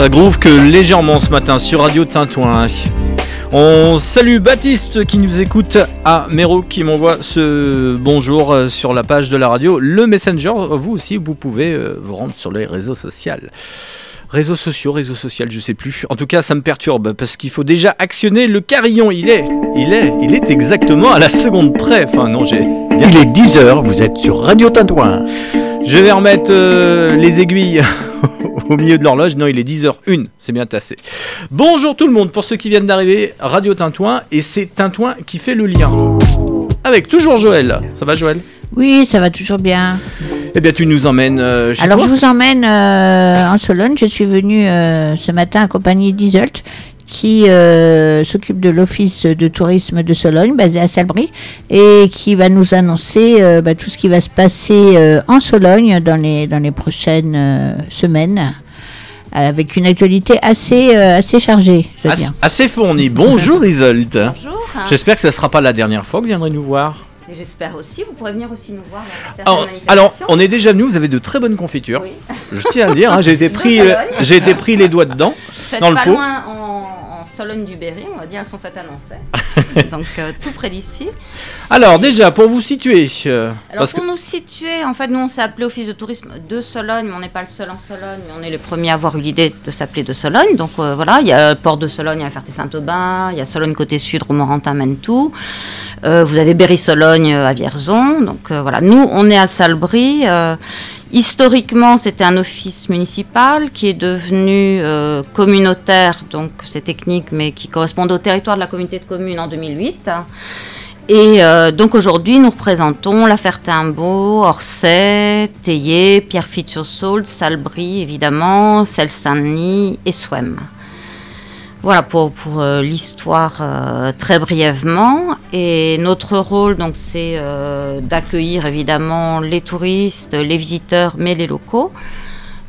Ça groove que légèrement ce matin sur Radio Tintouin. On salue Baptiste qui nous écoute à Méro qui m'envoie ce bonjour euh, sur la page de la radio. Le Messenger, vous aussi, vous pouvez euh, vous rendre sur les réseaux sociaux. Réseaux sociaux, réseaux sociaux, je sais plus. En tout cas, ça me perturbe parce qu'il faut déjà actionner le carillon. Il est, il est, il est exactement à la seconde près. Enfin, non, j'ai Il est 10h, vous êtes sur Radio Tintouin. Je vais remettre euh, les aiguilles [LAUGHS] au milieu de l'horloge. Non, il est 10h01, c'est bien tassé. Bonjour tout le monde, pour ceux qui viennent d'arriver, Radio Tintouin, et c'est Tintouin qui fait le lien. Avec toujours Joël. Ça va Joël? Oui, ça va toujours bien. Eh bien tu nous emmènes euh, chez Alors toi je vous emmène euh, en Sologne. Je suis venue ce matin accompagnée d'Isolt qui euh, s'occupe de l'office de tourisme de Sologne, basé à Salbris, et qui va nous annoncer euh, bah, tout ce qui va se passer euh, en Sologne dans les, dans les prochaines euh, semaines, avec une actualité assez, euh, assez chargée, je As- dire. assez fourni. Bonjour [LAUGHS] Isolt. Bonjour. J'espère que ce ne sera pas la dernière fois que vous viendrez nous voir. Et J'espère aussi, vous pourrez venir aussi nous voir dans Alors, alors, on est déjà venu, vous avez de très bonnes confitures. Oui. Je tiens à le dire, hein, j'ai [LAUGHS] été, pris, euh, j'ai été pris les doigts dedans, dans le pas pot. loin en, en Sologne du Berry, on va dire, elles sont faites à Nancy. [LAUGHS] Donc euh, tout près d'ici. Alors, déjà, pour vous situer, euh, Alors parce pour que nous situer, en fait, nous on s'est appelé Office de tourisme de Sologne, mais on n'est pas le seul en Sologne, mais on est les premiers à avoir eu l'idée de s'appeler de Sologne. Donc euh, voilà, il y a le port de Sologne à Ferté-Saint-Aubin, il y a Sologne côté sud, Romorantin, Mentou. Vous avez Berry-Sologne à Vierzon. Donc voilà, nous on est à Salbris. Historiquement, c'était un office municipal qui est devenu euh, communautaire, donc c'est technique, mais qui correspond au territoire de la communauté de communes en 2008. Et euh, donc aujourd'hui, nous représentons La Ferté-Imbaud, Orsay, Théier, Pierrefitte-sur-Saulde, Salbris, évidemment, Celle-Saint-Denis et Souem. Voilà pour, pour euh, l'histoire euh, très brièvement. Et notre rôle, donc, c'est euh, d'accueillir évidemment les touristes, les visiteurs, mais les locaux,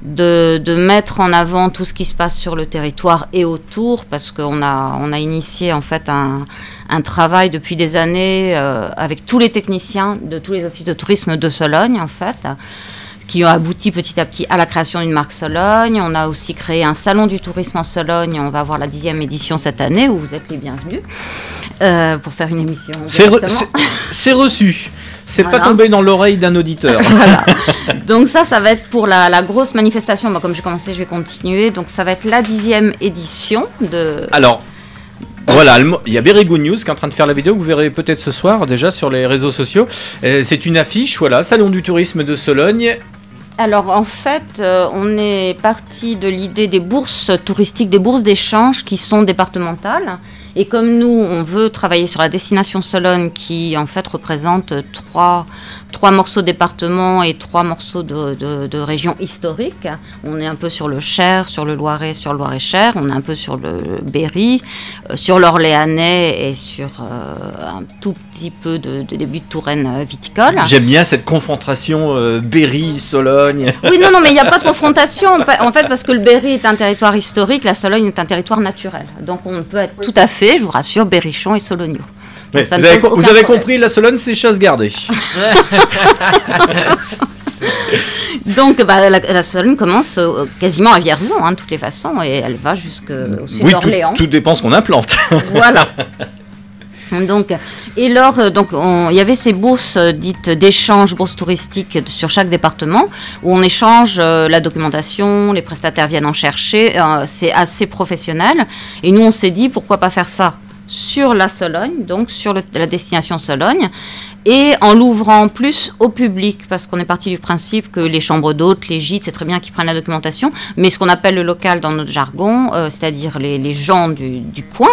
de, de mettre en avant tout ce qui se passe sur le territoire et autour, parce qu'on a, on a initié en fait un, un travail depuis des années avec tous les techniciens de tous les offices de tourisme de Sologne, en fait qui ont abouti petit à petit à la création d'une marque Sologne. On a aussi créé un salon du tourisme en Sologne. On va avoir la dixième édition cette année où vous êtes les bienvenus euh, pour faire une émission. c'est, re- reçu. C'est Voilà. pas tombé dans l'oreille d'un auditeur. [LAUGHS] Donc ça, ça va être pour la, la grosse manifestation. Moi, comme j'ai commencé, je vais continuer. Donc ça va être la dixième édition de. Alors, voilà, il y a Berry Good News qui est en train de faire la vidéo que vous verrez peut-être ce soir déjà sur les réseaux sociaux. Euh, c'est une affiche, voilà, Salon du tourisme de Sologne. Alors en fait, euh, on est parti de l'idée des bourses touristiques, des bourses d'échange qui sont départementales. Et comme nous, on veut travailler sur la destination Sologne qui en fait représente trois, trois morceaux département et trois morceaux de, de, de régions historiques. On est un peu sur le Cher, sur le Loiret, sur le Loiret-Cher. On est un peu sur le Berry, euh, sur l'Orléanais et sur euh, un tout petit peu de, de début de Touraine viticole. J'aime bien cette confrontation euh, Berry-Sologne. [LAUGHS] Oui, non, non, mais il n'y a pas de confrontation. En fait, parce que le Berry est un territoire historique, la Sologne est un territoire naturel. Donc on peut être tout à fait, je vous rassure, berrichon et sologno. Vous avez, vous compris, la Sologne, c'est chasse gardée. [LAUGHS] Donc bah, la, la Sologne commence euh, quasiment à Vierzon, hein, de toutes les façons, et elle va jusqu'au sud oui, tout, d'Orléans. tout dépend ce qu'on implante. Voilà. [LAUGHS] Donc, et lors, euh, donc, on- il y avait ces bourses euh, dites d'échange, bourses touristiques sur chaque département, où on échange euh, la documentation, les prestataires viennent en chercher, c'est assez professionnel. Et nous, on s'est dit, pourquoi pas faire ça sur la Sologne, donc sur la destination Sologne, et en l'ouvrant plus au public, parce qu'on est parti du principe que les chambres d'hôtes, les gîtes, c'est très bien qu'ils prennent la documentation, mais ce qu'on appelle le local dans notre jargon, euh, c'est-à-dire les, gens du, coin,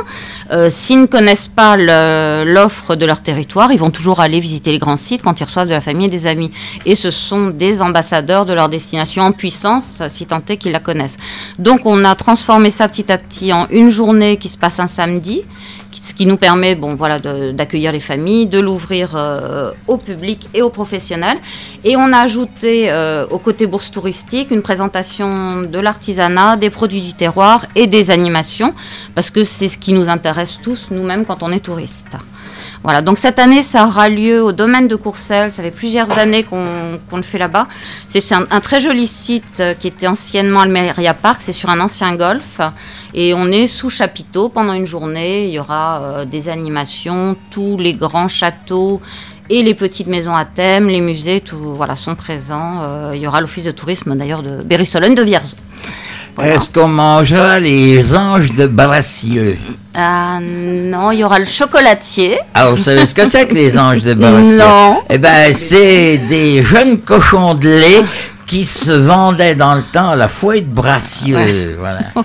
euh, s'ils ne connaissent pas l'offre de leur territoire, ils vont toujours aller visiter les grands sites quand ils reçoivent de la famille et des amis. Et ce sont des ambassadeurs de leur destination en puissance, si tant est qu'ils la connaissent. Donc on a transformé ça petit à petit en une journée qui se passe un samedi, ce qui nous permet bon, voilà, d'accueillir les familles, de l'ouvrir euh, au public et aux professionnels. Et on a ajouté euh, au côté bourse touristique une présentation de l'artisanat, des produits du terroir et des animations, parce que c'est ce qui nous intéresse tous nous-mêmes quand on est touriste. Voilà, donc cette année, ça aura lieu au domaine de Courcelles. Ça fait plusieurs années qu'on le fait là-bas. C'est un, un très joli site euh, qui était anciennement Almeria Park. C'est sur un ancien golf. Et on est sous chapiteau pendant une journée. Il y aura euh, des animations, tous les grands châteaux et les petites maisons à thème, les musées, tout, voilà, sont présents. Euh, il y aura l'office de tourisme d'ailleurs de Berry-Sologne de Est-ce qu'on mangera les anges de Brassieux Ah non, il y aura le chocolatier. Alors, vous savez ce que c'est que les anges de Brassieux [LAUGHS] Non. Eh ben, c'est des jeunes cochons de lait qui se vendaient dans le temps à la fouette de Brassieux. Voilà. [LAUGHS]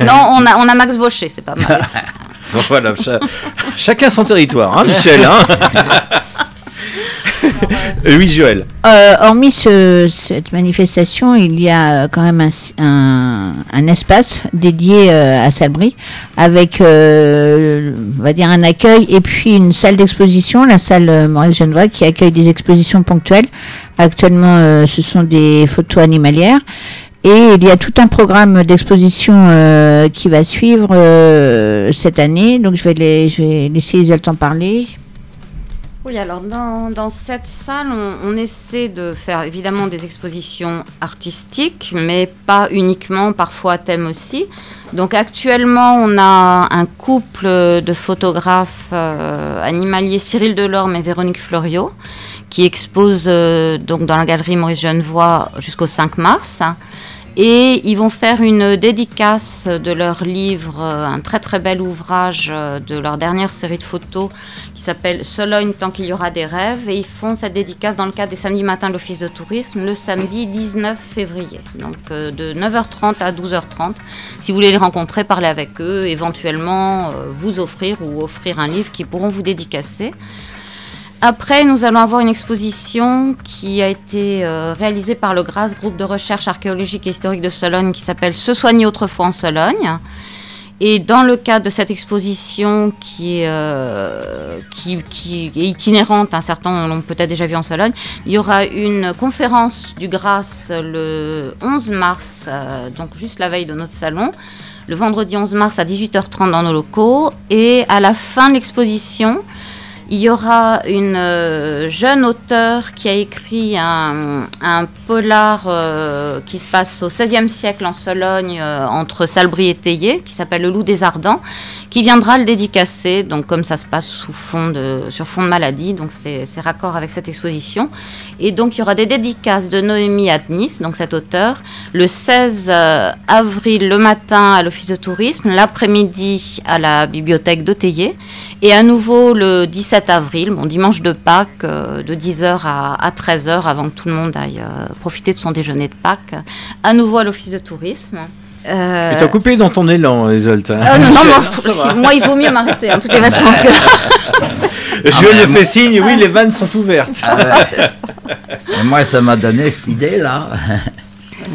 Non, on a, on a Max Vaucher, c'est pas mal [LAUGHS] voilà, cha- chacun son territoire, hein, Michel. hein? [LAUGHS] Oui, Joël. Euh, hormis ce- cette manifestation, il y a euh, quand même un, espace dédié euh, à Salbris avec, on va dire, un accueil et puis une salle d'exposition, la salle Maurice Genevois, qui accueille des expositions ponctuelles. Actuellement, ce sont des photos animalières. Et il y a tout un programme d'exposition qui va suivre cette année. Donc je vais, les, je vais laisser Isabelle t'en parler. Oui, alors dans, cette salle, on, essaie de faire évidemment des expositions artistiques, mais pas uniquement, parfois à thème aussi. Donc actuellement, on a un couple de photographes euh, animaliers, Cyril Delorme et Véronique Floriot, qui exposent euh, donc dans la galerie Maurice Genevoix jusqu'au 5 mars. Et ils vont faire une dédicace de leur livre, euh, un très très bel ouvrage de leur dernière série de photos qui s'appelle Sologne tant qu'il y aura des rêves. Et ils font cette dédicace dans le cadre des samedis matins de l'Office de tourisme le samedi 19 février. Donc euh, de 9h30 à 12h30. Si vous voulez les rencontrer, parler avec eux, éventuellement euh, vous offrir ou offrir un livre qu'ils pourront vous dédicacer. Après, nous allons avoir une exposition qui a été euh, réalisée par le GRAS, groupe de recherche archéologique et historique de Sologne, qui s'appelle Se soigner autrefois en Sologne. Et dans le cadre de cette exposition qui est, euh, qui, est itinérante, un certain l'ont peut-être déjà vu en Sologne, il y aura une conférence du GRAS le 11 mars, euh, donc juste la veille de notre salon, le vendredi 11 mars à 18h30 dans nos locaux. Et à la fin de l'exposition, il y aura une euh, jeune auteure qui a écrit un, polar euh, qui se passe au XVIe siècle en Sologne, euh, entre Salbris et Théier, qui s'appelle Le Loup des Ardents, qui viendra le dédicacer. Donc, comme ça se passe sur fond de maladie, donc c'est raccord avec cette exposition. Et donc, il y aura des dédicaces de Noémie Adnis, donc cet auteur, le 16 euh, avril le matin à l'Office de tourisme, l'après-midi à la bibliothèque de et à nouveau le 17 avril, bon, dimanche de Pâques, euh, de 10h à, à 13h, avant que tout le monde aille euh, profiter de son déjeuner de Pâques, à nouveau à l'Office de tourisme. Euh, t'as coupé dans ton élan, Isolt. hein. ah, non, non, [LAUGHS] moi, moi, il vaut mieux m'arrêter, en toutes les façons. parce que- Joël me fait signe, oui, les vannes sont ouvertes. Ah ouais. [LAUGHS] Moi, ça m'a donné cette idée-là.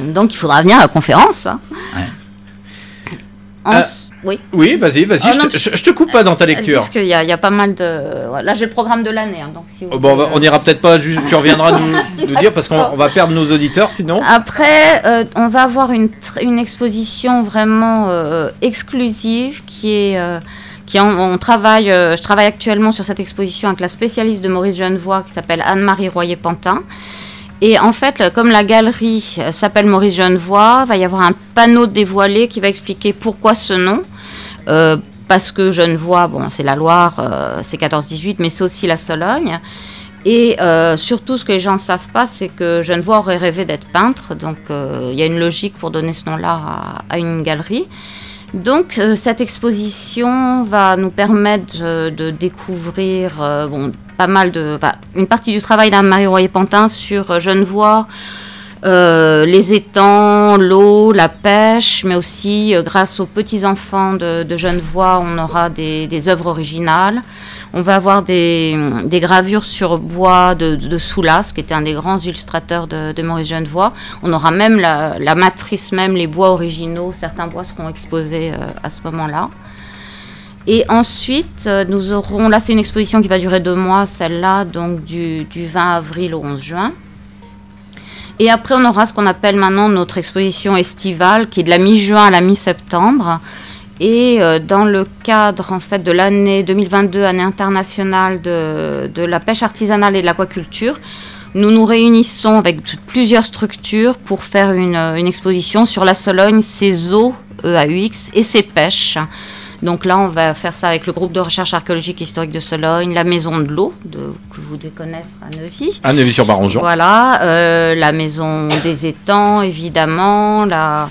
Donc, il faudra venir à la conférence. hein. Euh, Ensuite- oui. Oui, vas-y, vas-y, Ah, je, je- je te coupe pas dans ta lecture. Parce qu'il y, a- il y a pas mal de. Là, j'ai le programme de l'année. hein, donc si vous Oh, bon, on, ira peut-être pas, tu reviendras nous, [LAUGHS] nous dire parce qu'on on va perdre nos auditeurs sinon. Après, euh, on va avoir une, exposition vraiment euh, exclusive qui est. euh, qui en- on travaille, euh, je travaille actuellement sur cette exposition avec la spécialiste de Maurice Genevoix qui s'appelle Anne-Marie Royer-Pantin. Et en fait, comme la galerie euh, s'appelle Maurice Genevoix, va y avoir un panneau dévoilé qui va expliquer pourquoi ce nom. Euh, parce que Genevoix, bon, c'est la Loire, euh, c'est 14-18, mais c'est aussi la Sologne. Et euh, surtout, ce que les gens ne savent pas, c'est que Genevoix aurait rêvé d'être peintre. Donc, il y a une logique pour donner ce nom-là à, une galerie. Donc, cette exposition va nous permettre de découvrir bon, pas mal de. une partie du travail d'Anne-Marie Royer-Pantin sur Genevoix. Euh, les étangs, l'eau, la pêche, mais aussi euh, grâce aux petits-enfants de, de Genevoix, on aura des, œuvres originales. On va avoir des, gravures sur bois de, Soulas, qui était un des grands illustrateurs de, de Maurice Genevoix. On aura même la, matrice, même les bois originaux. Certains bois seront exposés euh, à ce moment-là. Et ensuite, nous aurons, là c'est une exposition qui va durer deux mois, celle-là, donc du, du 20 avril au 11 juin. Et après, on aura ce qu'on appelle maintenant notre exposition estivale, qui est de la mi-juin à la mi-septembre. Et euh, dans le cadre en fait de l'année 2022, année internationale de, la pêche artisanale et de l'aquaculture, nous nous réunissons avec plusieurs structures pour faire une, une exposition sur la Sologne, ses eaux, EAUX, et ses pêches. Donc là, on va faire ça avec le groupe de recherche archéologique et historique de Sologne, la Maison de l'eau, de- que vous devez connaître à Neuvy. Un avis sur Barangeon. Voilà, euh, la maison des étangs, évidemment, la,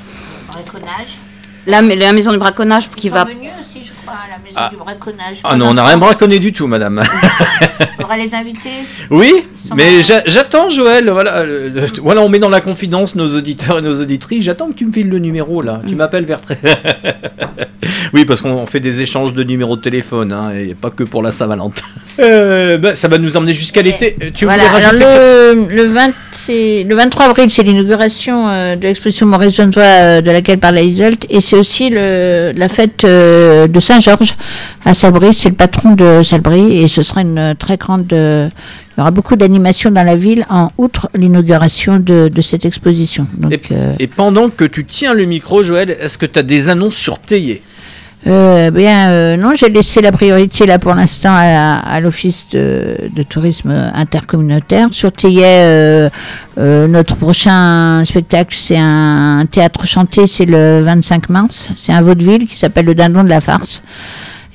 Braconnage. la, la maison du braconnage qui va... aussi, à la maison Ah. du braconnage. Ah non, on n'a rien braconné du tout, madame. On va les inviter. [LAUGHS] Oui, mais j'attends, Joël. Voilà, euh, [LAUGHS] voilà, on met dans la confidence nos auditeurs et nos auditrices. J'attends que tu me files le numéro là. Tu m'appelles vers. [LAUGHS] Oui, parce qu'on fait des échanges de numéros de téléphone, hein, et pas que pour la Saint-Valentin. Euh, bah, ça va nous emmener jusqu'à l'été. Euh, Tu Voilà, voulais rajouter le, le, 20 c'est- le 23 avril, c'est l'inauguration euh, de l'exposition Maurice euh, de laquelle parlait Isolt, et c'est aussi la fête euh, de Saint-Georges à Salbris, c'est le patron de Salbris, et ce sera une très grande... euh, il y aura beaucoup d'animations dans la ville, en outre l'inauguration de, de cette exposition. Donc, euh, Et pendant que tu tiens le micro, Joël, est-ce que tu as des annonces sur Théier? Euh, bien, euh, non, j'ai laissé la priorité là pour l'instant à, à l'office de, tourisme intercommunautaire. Sur Théier, euh, euh, notre prochain spectacle, c'est un, un théâtre chanté, c'est le 25 mars. C'est un vaudeville qui s'appelle Le Dindon de la farce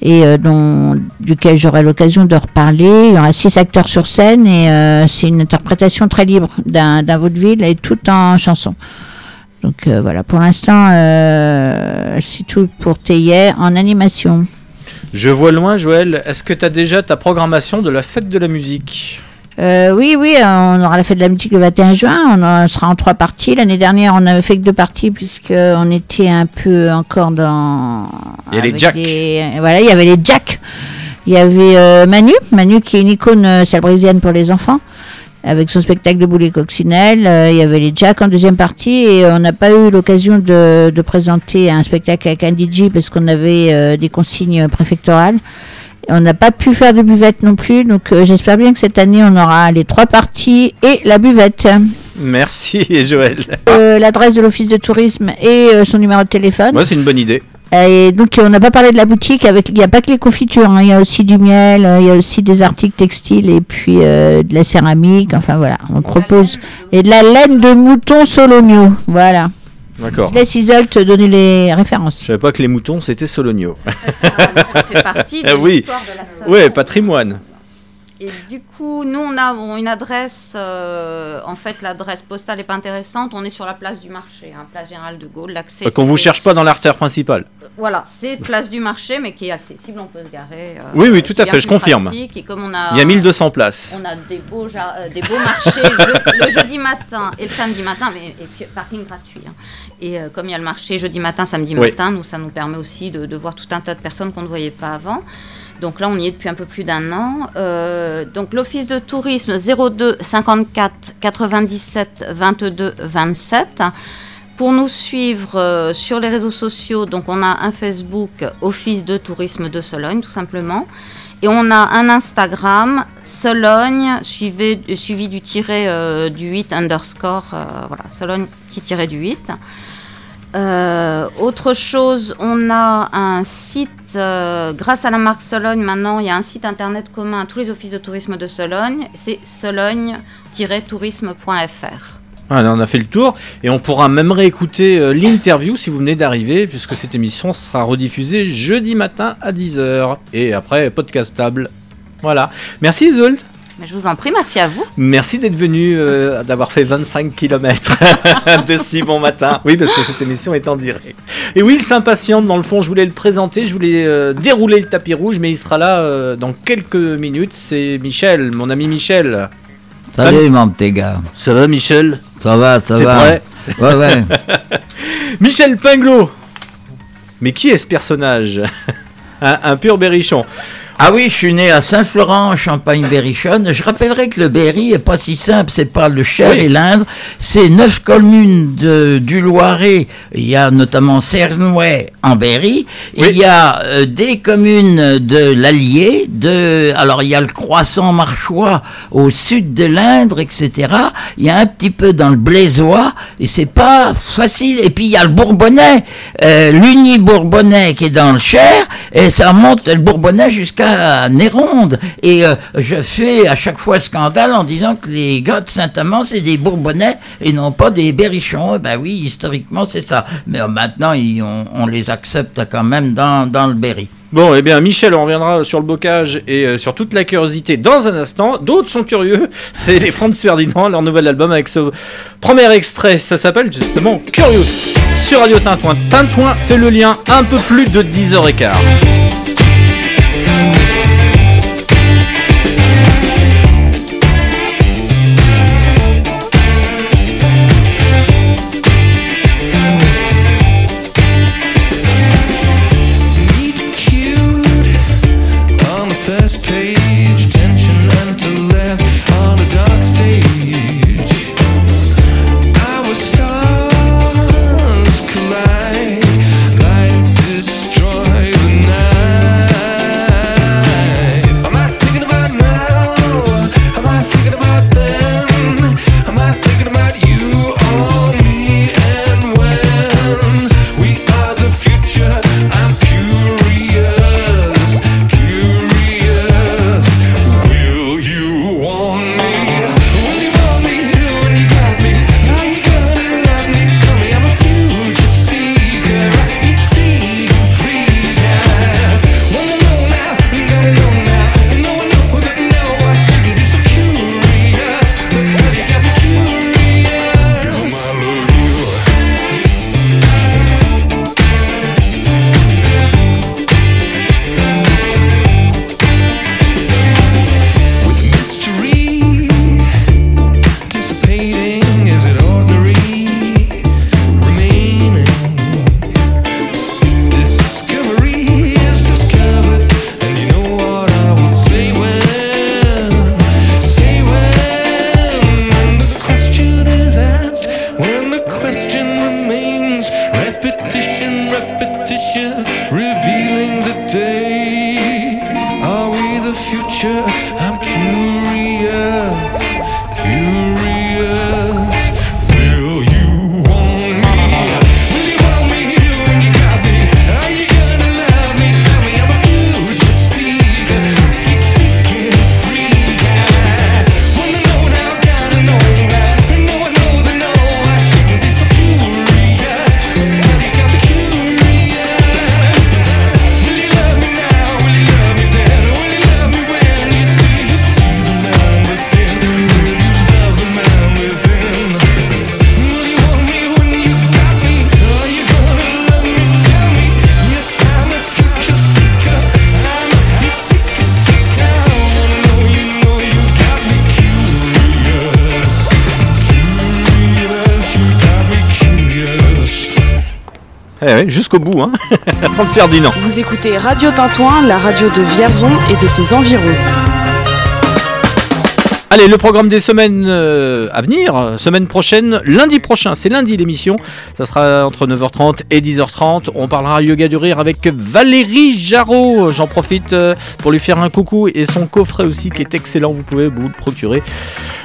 et euh, dont, duquel j'aurai l'occasion de reparler. Il y aura six acteurs sur scène et euh, c'est une interprétation très libre d'un vaudeville et tout en chanson. Donc euh, voilà, pour l'instant, euh, c'est tout pour Théier en animation. Je vois loin, Joël. Est-ce que tu as déjà ta programmation de la fête de la musique? Euh, oui, oui, on aura la fête de la musique le 21 juin. On en sera en trois parties. L'année dernière, on n'avait fait que deux parties puisqu'on était un peu encore dans. Il y a les Jacks. des- Voilà, il y avait les Jacks. Il y avait euh, Manu, Manu qui est une icône euh, salbrisienne pour les enfants, avec son spectacle de boulet coccinelle. Euh, il y avait les Jacks en deuxième partie et on n'a pas eu l'occasion de, de présenter un spectacle avec un DJ parce qu'on avait euh, des consignes préfectorales. On n'a pas pu faire de buvette non plus, donc euh, j'espère bien que cette année on aura les trois parties et la buvette. Merci, [LAUGHS] Joël. L'adresse de l'office de tourisme et son numéro de téléphone. Moi, c'est une bonne idée. Et donc on n'a pas parlé de la boutique avec il n'y a pas que les confitures, hein, il y a aussi du miel, euh, il y a aussi des articles textiles et puis euh, de la céramique, enfin voilà, on propose et de la laine de mouton sologno, voilà. D'accord. Je laisse Isol te donner les références. Je savais pas que les moutons c'était Sologno. Ça fait partie de Ah [LAUGHS] oui. l'histoire de la. Ouais, patrimoine. Et du coup, nous, on a une adresse. euh, en fait, l'adresse postale n'est pas intéressante. On est sur la place du marché, hein, place Général de Gaulle. L'accès. Qu'on vous cherche pas dans l'artère principale. Voilà, c'est place du marché, mais qui est accessible. On peut se garer. euh, Oui, oui, tout à fait, je confirme. pratique. Et comme on a, Il y a 1200 places. On a des beaux, euh, des beaux marchés je- le jeudi matin et le samedi matin, mais et puis parking gratuit. hein. Et euh, comme il y a le marché jeudi matin, samedi Oui. matin, nous, ça nous permet aussi de, de voir tout un tas de personnes qu'on ne voyait pas avant. Donc là, on y est depuis un peu plus d'un an. Euh, donc l'Office de tourisme 02 54 97 22 27. Pour nous suivre euh, sur les réseaux sociaux, donc on a un Facebook Office de tourisme de Sologne, tout simplement. Et on a un Instagram, Sologne, suivi, du tiré euh, du 8 underscore, euh, voilà, Sologne petit tiré du 8. Euh, autre chose, on a un site, euh, grâce à la marque Sologne, maintenant il y a un site internet commun à tous les offices de tourisme de Sologne, c'est sologne-tourisme.fr. On a fait le tour et on pourra même réécouter euh, l'interview si vous venez d'arriver, puisque cette émission sera rediffusée jeudi matin à 10h et après podcastable. Voilà. Merci Isolde. Mais je vous en prie, merci à vous. Merci d'être venu, euh, d'avoir fait 25 km [LAUGHS] de si bon matin. Oui, parce que cette émission est en direct. Et oui, il s'impatiente. Dans le fond, je voulais le présenter, je voulais euh, dérouler le tapis rouge, mais il sera là euh, dans quelques minutes. C'est Michel, mon ami Michel. Salut mon petit gars. Ça va, Michel? Ça va, ça va. prêt? Ouais, ouais. [LAUGHS] Michel Pinglot Mais qui est ce personnage? [LAUGHS] Un, un pur berrichon. Ah oui, je suis né à Saint-Florent, en Champagne-Berrichonne. Je rappellerai que le Berry est pas si simple, c'est pas le Cher Oui. et l'Indre. C'est neuf communes de, du Loiret. Il y a notamment Cernouet en Berry. Il y a euh, des communes de l'Allier, de, alors il y a le Croissant Marchois au sud de l'Indre, etc. Il y a un petit peu dans le Blaisois, et c'est pas facile. Et puis il y a le Bourbonnais, euh, l'Uni-Bourbonnais qui est dans le Cher, et ça monte le Bourbonnais jusqu'à Néronde. Et euh, je fais à chaque fois scandale en disant que les gars de Saint-Amand, c'est des Bourbonnais et non pas des Berrichons. Eh Ben oui, historiquement, c'est ça. Mais euh, maintenant, ils- on, on les accepte quand même dans, dans le Berry. Bon, eh bien, Michel, on reviendra sur le bocage et euh, sur toute la curiosité dans un instant. D'autres sont curieux. [LAUGHS] C'est les Franz Ferdinand, leur nouvel album avec ce premier extrait. Ça s'appelle justement Curious sur Radio Tintouin. Tintouin fait le lien un peu plus de 10h15. Franck Ferdinand. Vous écoutez Radio Tintouin, la radio de Vierzon et de ses environs. Allez, le programme des semaines euh, à venir, semaine prochaine, lundi prochain, c'est lundi l'émission, ça sera entre 9h30 et 10h30, on parlera yoga du rire avec Valérie Jarreau, j'en profite euh, pour lui faire un coucou et son coffret aussi qui est excellent, vous pouvez vous le procurer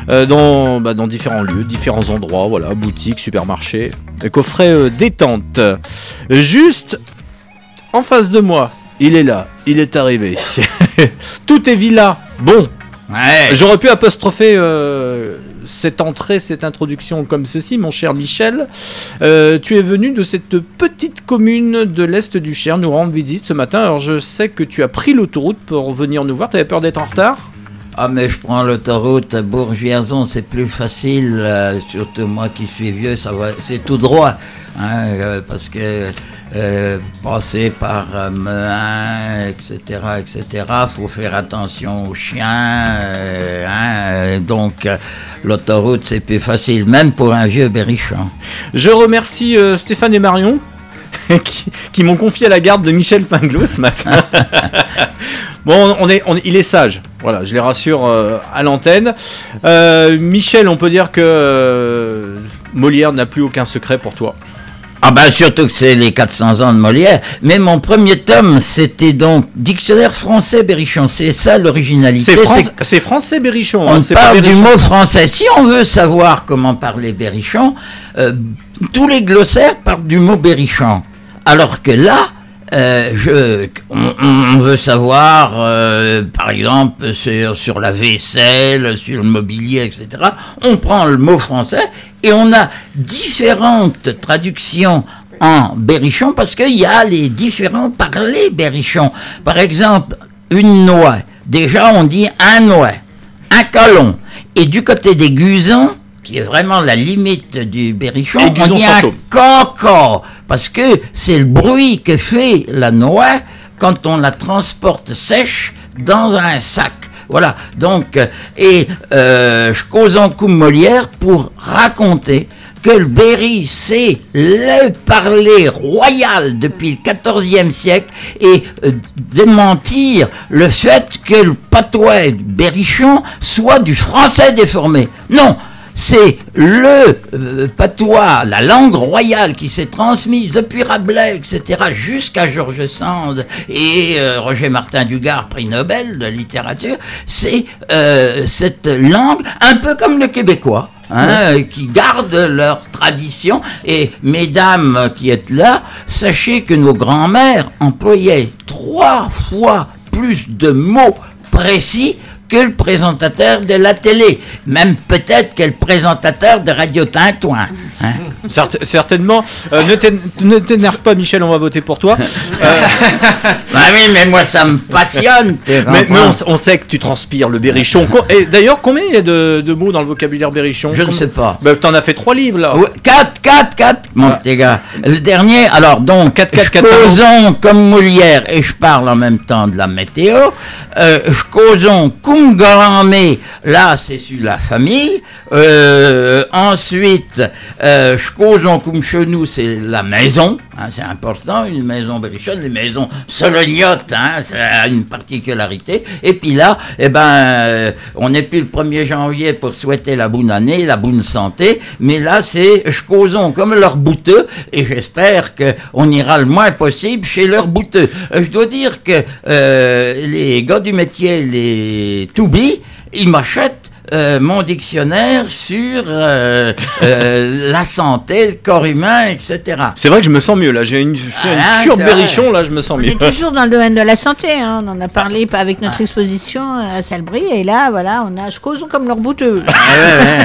euh, dans, bah, dans différents lieux, différents endroits, voilà, boutiques, supermarchés, coffret détente. Juste en face de moi, il est là, il est arrivé. [LAUGHS] Tout est villa, bon. J'aurais pu apostropher euh, cette entrée, cette introduction comme ceci, mon cher Michel. Euh, tu es venu de cette petite commune de l'Est du Cher nous rendre visite ce matin. Alors je sais que tu as pris l'autoroute pour venir nous voir. Tu avais peur d'être en retard? Ah mais je prends l'autoroute à Bourg-Vierzon, c'est plus facile, euh, surtout moi qui suis vieux, ça va, c'est tout droit, hein, parce que euh, passer par euh, etc., etc., faut faire attention aux chiens, euh, hein, euh, donc l'autoroute c'est plus facile, même pour un vieux berrichon. Je remercie Stéphane et Marion [LAUGHS] qui, qui m'ont confié à la garde de Michel Pinglot ce matin. [LAUGHS] bon, on est, on il est sage. Voilà, je les rassure à l'antenne. Michel, on peut dire que Molière n'a plus aucun secret pour toi. Ah ben surtout que c'est les 400 ans de Molière. Mais mon premier tome, c'était donc Dictionnaire français Berrichon. C'est ça l'originalité. C'est français Berrichon. On hein, pas parle du mot français. Si on veut savoir comment parler Berrichon, euh, tous les glossaires parlent du mot Berrichon. Alors que là, euh, je, on, on veut savoir, euh, par exemple, sur, sur la vaisselle, sur le mobilier, etc. On prend le mot français et on a différentes traductions en berrichon parce qu'il y a les différents parlers berrichon. Par exemple, une noix. Déjà, on dit un noix, un colon. Et du côté des gusons, qui est vraiment la limite du berrichon, Et on Guson dit un coco. Parce que c'est le bruit que fait la noix quand on la transporte sèche dans un sac. Voilà, donc, euh, et euh, je cause en coup Molière pour raconter que le Berry, c'est le parler royal depuis le XIVe siècle et euh, démentir le fait que le patois berrichon soit du français déformé. Non, c'est le euh, patois, la langue royale qui s'est transmise depuis Rabelais, etc., jusqu'à Georges Sand et euh, Roger Martin Dugard, prix Nobel de littérature. C'est euh, cette langue, un peu comme le québécois. hein, qui gardent leur tradition. Et mesdames qui êtes là, sachez que nos grands-mères employaient trois fois plus de mots précis que le présentateur de la télé, même peut-être que le présentateur de Radio Tintouin. Hein. Certainement. Euh, ne t'én- ne t'énerve pas, Michel, on va voter pour toi. Euh, Bah [LAUGHS] oui, mais moi ça me passionne. mais on, sait que tu transpires le berrichon. Et d'ailleurs, combien il y a de, de mots dans le vocabulaire berrichon? Je ne sais pas. Bah, T'en as fait trois livres là. Ouais, 4, 4, 4, mon petit gars. Le dernier, alors donc, Quatre, quatre, je quatre, causons comme Molière et je parle en même temps de la météo. Euh, je causons comme grand-mère, là c'est sur la famille. Euh, ensuite, euh, chez nous, c'est la maison. hein, c'est important, une maison berrichonne, les maisons solognotes, hein, ça a une particularité. Et puis là, eh ben, euh, on n'est plus le 1er janvier pour souhaiter la bonne année, la bonne santé, mais là, c'est causons comme leur bouteux, et j'espère qu'on ira le moins possible chez leurs bouteux. Euh, Je dois dire que euh, les gars du métier, les toubis, ils m'achètent euh, mon dictionnaire sur euh, euh, [LAUGHS] la santé, le corps humain, etc. C'est vrai que je me sens mieux là. J'ai une, une Ah, cure c'est berrichon là, je me sens On mieux. est toujours dans le domaine de la santé, hein. on en a parlé avec notre exposition à Salbris, et là, voilà, on a je cause comme leur bouteux.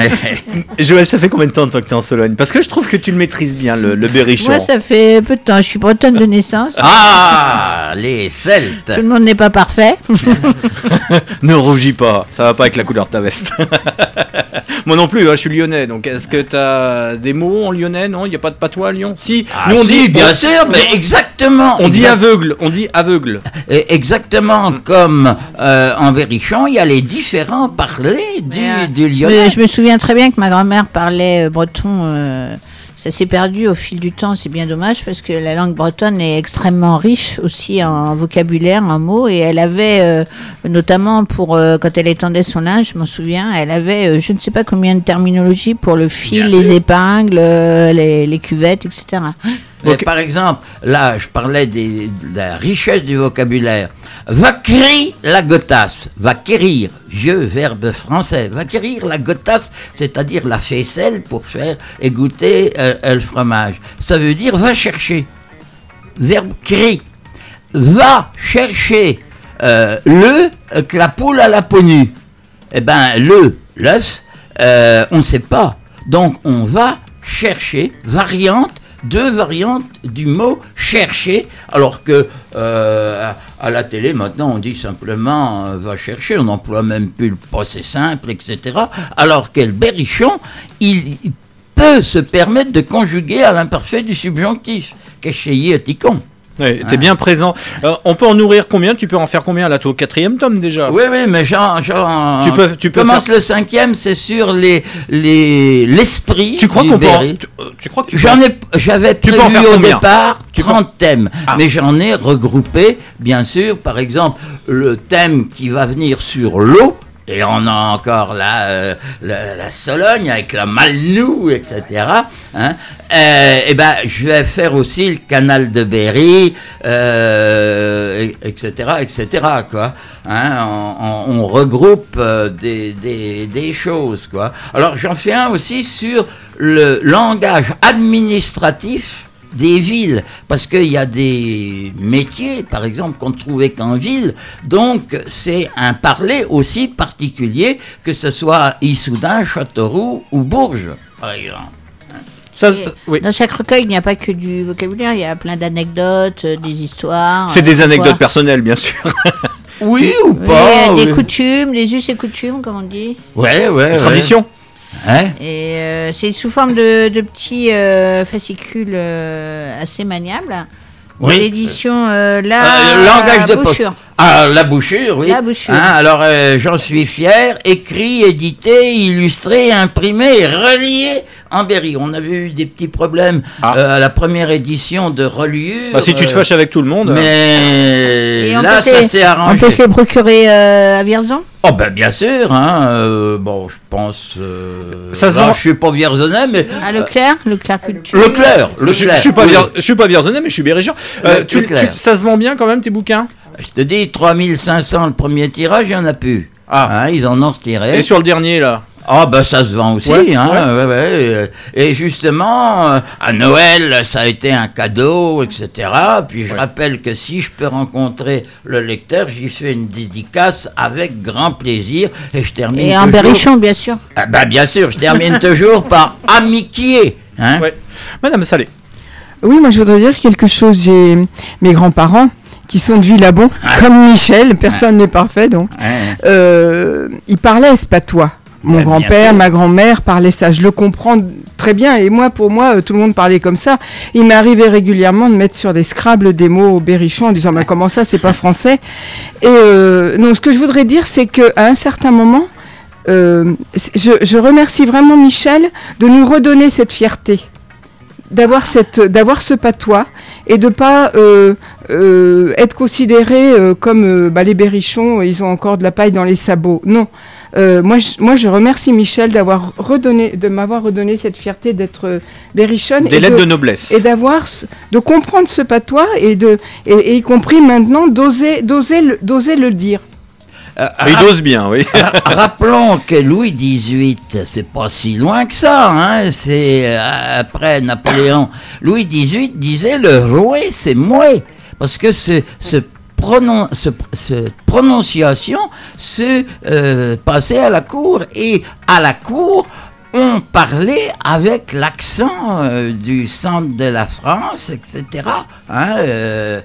[LAUGHS] Joël, ça fait combien de temps toi que t'es en Sologne? Parce que je trouve que tu le maîtrises bien le, le berrichon. Moi, ça fait peu de temps, je suis bretonne de naissance. Ah, les Celtes Tout le monde n'est pas parfait. [LAUGHS] ne rougis pas, ça va pas avec la couleur de ta veste. [LAUGHS] Moi non plus, hein, je suis lyonnais, donc est-ce que t'as des mots en lyonnais Non, il n'y a pas de patois à Lyon? Si, Ah, nous on si, dit bien sûr, mais exactement. On dit aveugle, on dit aveugle. Et Exactement comme euh, en Berrichon, il y a les différents parlers du, du Je me, lyonnais. je me souviens très bien que ma grand-mère parlait euh, breton. euh, ça s'est perdu au fil du temps. C'est bien dommage parce que la langue bretonne est extrêmement riche aussi en vocabulaire, en mots. Et elle avait, euh, notamment pour euh, quand elle étendait son linge, je m'en souviens, elle avait euh, je ne sais pas combien de terminologies pour le fil, les épingles, euh, les, les cuvettes, etc. Mais Par exemple, là, je parlais des- de la richesse du vocabulaire. Va quérir la gotasse, va quérir, vieux verbe français, va quérir la gotasse, c'est-à-dire la faisselle pour faire égoutter euh, euh, le fromage. Ça veut dire va chercher. Verbe quérir. Va chercher euh, le euh, que la poule à la peau nue. Eh ben, le, l'œuf, on ne sait pas. Donc, on va chercher, variante, deux variantes du mot chercher, alors que euh, à la télé, maintenant, on dit simplement euh, va chercher, on n'emploie même plus le passé simple, etc. Alors que le berrichon, il, peut se permettre de conjuguer à l'imparfait du subjonctif. Qu'est-ce ticon? Ouais, T'es bien présent. Euh, on peut en nourrir combien? Tu peux en faire combien là Toi, au quatrième tome déjà? Oui, oui, mais j'en, j'en- Tu peux- tu peux commence faire- le cinquième, c'est sur les, les, l'esprit. Tu crois qu'on peut en- tu- euh, tu crois que tu J'en en- ai, j'avais Tu prévu peux en faire au départ Tu peux- 30 thèmes, Ah. mais j'en ai regroupé, bien sûr, par exemple, le thème qui va venir sur l'eau. Et on a encore là euh, la, la Sologne avec la Malnou, etc. Hein. Euh, et ben, je vais faire aussi le canal de Berry, euh, et- etc., etc. Quoi. Hein, on, on- on regroupe euh, des, des, des choses, quoi. Alors j'en fais un aussi sur le langage administratif des villes, parce qu'il y a des métiers, par exemple, qu'on ne trouvait qu'en ville, donc c'est un parler aussi particulier, que ce soit Issoudun, Châteauroux ou Bourges, par exemple. Dans chaque recueil, il n'y a pas que du vocabulaire, il y a plein d'anecdotes, euh, des histoires. C'est euh, des quoi. anecdotes personnelles, bien sûr. Oui ou Oui, pas des oui. coutumes, des us et coutumes, comme on dit. Ouais, ouais. ouais. Hein Et euh, c'est sous forme de, de petits euh, fascicules euh, assez maniables. Oui. L'édition là, langage de bouchure. Ah, la bouchure, oui. La bouchure. Hein, alors, j'en suis fier. Écrit, édité, illustré, imprimé, relié en Berry. On avait eu des petits problèmes euh, à la première édition de reliure. Ah. Bah, si tu te euh, fâches avec tout le monde. Mais Et on là, peut ça se- s'est On arrangé. peut se les procurer euh, à Vierzon? Oh ben bien sûr, hein, euh, bon je pense... euh, Ça se là, vend- Je suis pas vierzonnais, mais... À Leclerc Leclerc Culture Leclerc, Je, Leclerc. je suis pas oui. vier- je suis pas vierzonais, mais je suis berrichon. Euh, tu, tu- ça se vend bien quand même tes bouquins? Je te dis, 3500 le premier tirage, il n'y en a plus. Ah. Hein, ils en ont retiré. Et sur le dernier là? Ah ben ça se vend aussi, Ouais, hein, ouais. ouais, ouais, Et justement, euh, à Noël, ça a été un cadeau, etc. Puis je rappelle que si je peux rencontrer le lecteur, j'y fais une dédicace avec grand plaisir. Et je termine Et en toujours- berrichon, bien sûr. Ah, ben, bien sûr, je termine toujours par [LAUGHS] amitié. Hein Ouais. Madame Salé. Oui, moi je voudrais dire quelque chose. J'ai mes grands-parents qui sont de Villabon, comme Michel, personne n'est parfait donc. Ouais. Euh, ils parlaient espatois. Mon grand-père, ma grand-mère parlaient ça. Je le comprends très bien. Et moi, pour moi, euh, tout le monde parlait comme ça. Il m'est arrivé régulièrement de mettre sur des scrabbles des mots berrichons en disant mais comment ça, c'est pas français? Et euh, non, ce que je voudrais dire, c'est qu'à un certain moment, euh, je, je remercie vraiment Michel de nous redonner cette fierté d'avoir cette d'avoir ce patois et de pas euh, euh, être considéré comme bah, les berrichons ils ont encore de la paille dans les sabots non Euh, moi je, moi je remercie Michel d'avoir redonné de m'avoir redonné cette fierté d'être euh, berrichonne Des et lettres de noblesse. et d'avoir de comprendre ce patois et de et, et y compris maintenant d'oser d'oser le, d'oser le dire Euh, Il dose bien, oui. [LAUGHS] ra- Rappelons que Louis XVIII, c'est pas si loin que ça, hein, c'est après Napoléon. Louis XVIII disait le roué, c'est moué, parce que ce, ce pronon- prononciation se euh, passait à la cour, et à la cour, on parlait avec l'accent euh, du centre de la France, etc. hein, euh,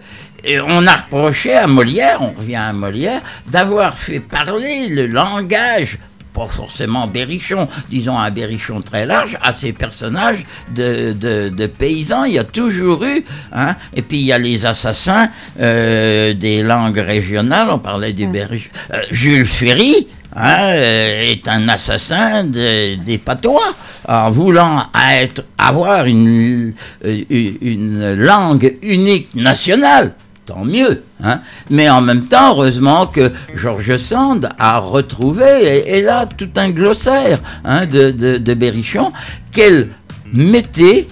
on a reproché à Molière, on revient à Molière, d'avoir fait parler le langage, pas forcément berrichon, disons un berrichon très large, à ces personnages de, de- de paysans. Il y a toujours eu, hein, et puis il y a les assassins euh, des langues régionales, on parlait du berrichon. Euh, Jules Ferry, hein, euh, est un assassin de- des patois en voulant être, avoir une, une langue unique nationale. Tant mieux. Hein. Mais en même temps, heureusement que Georges Sand a retrouvé, et, là, tout un glossaire hein, de, de, de Berrichon qu'elle mettait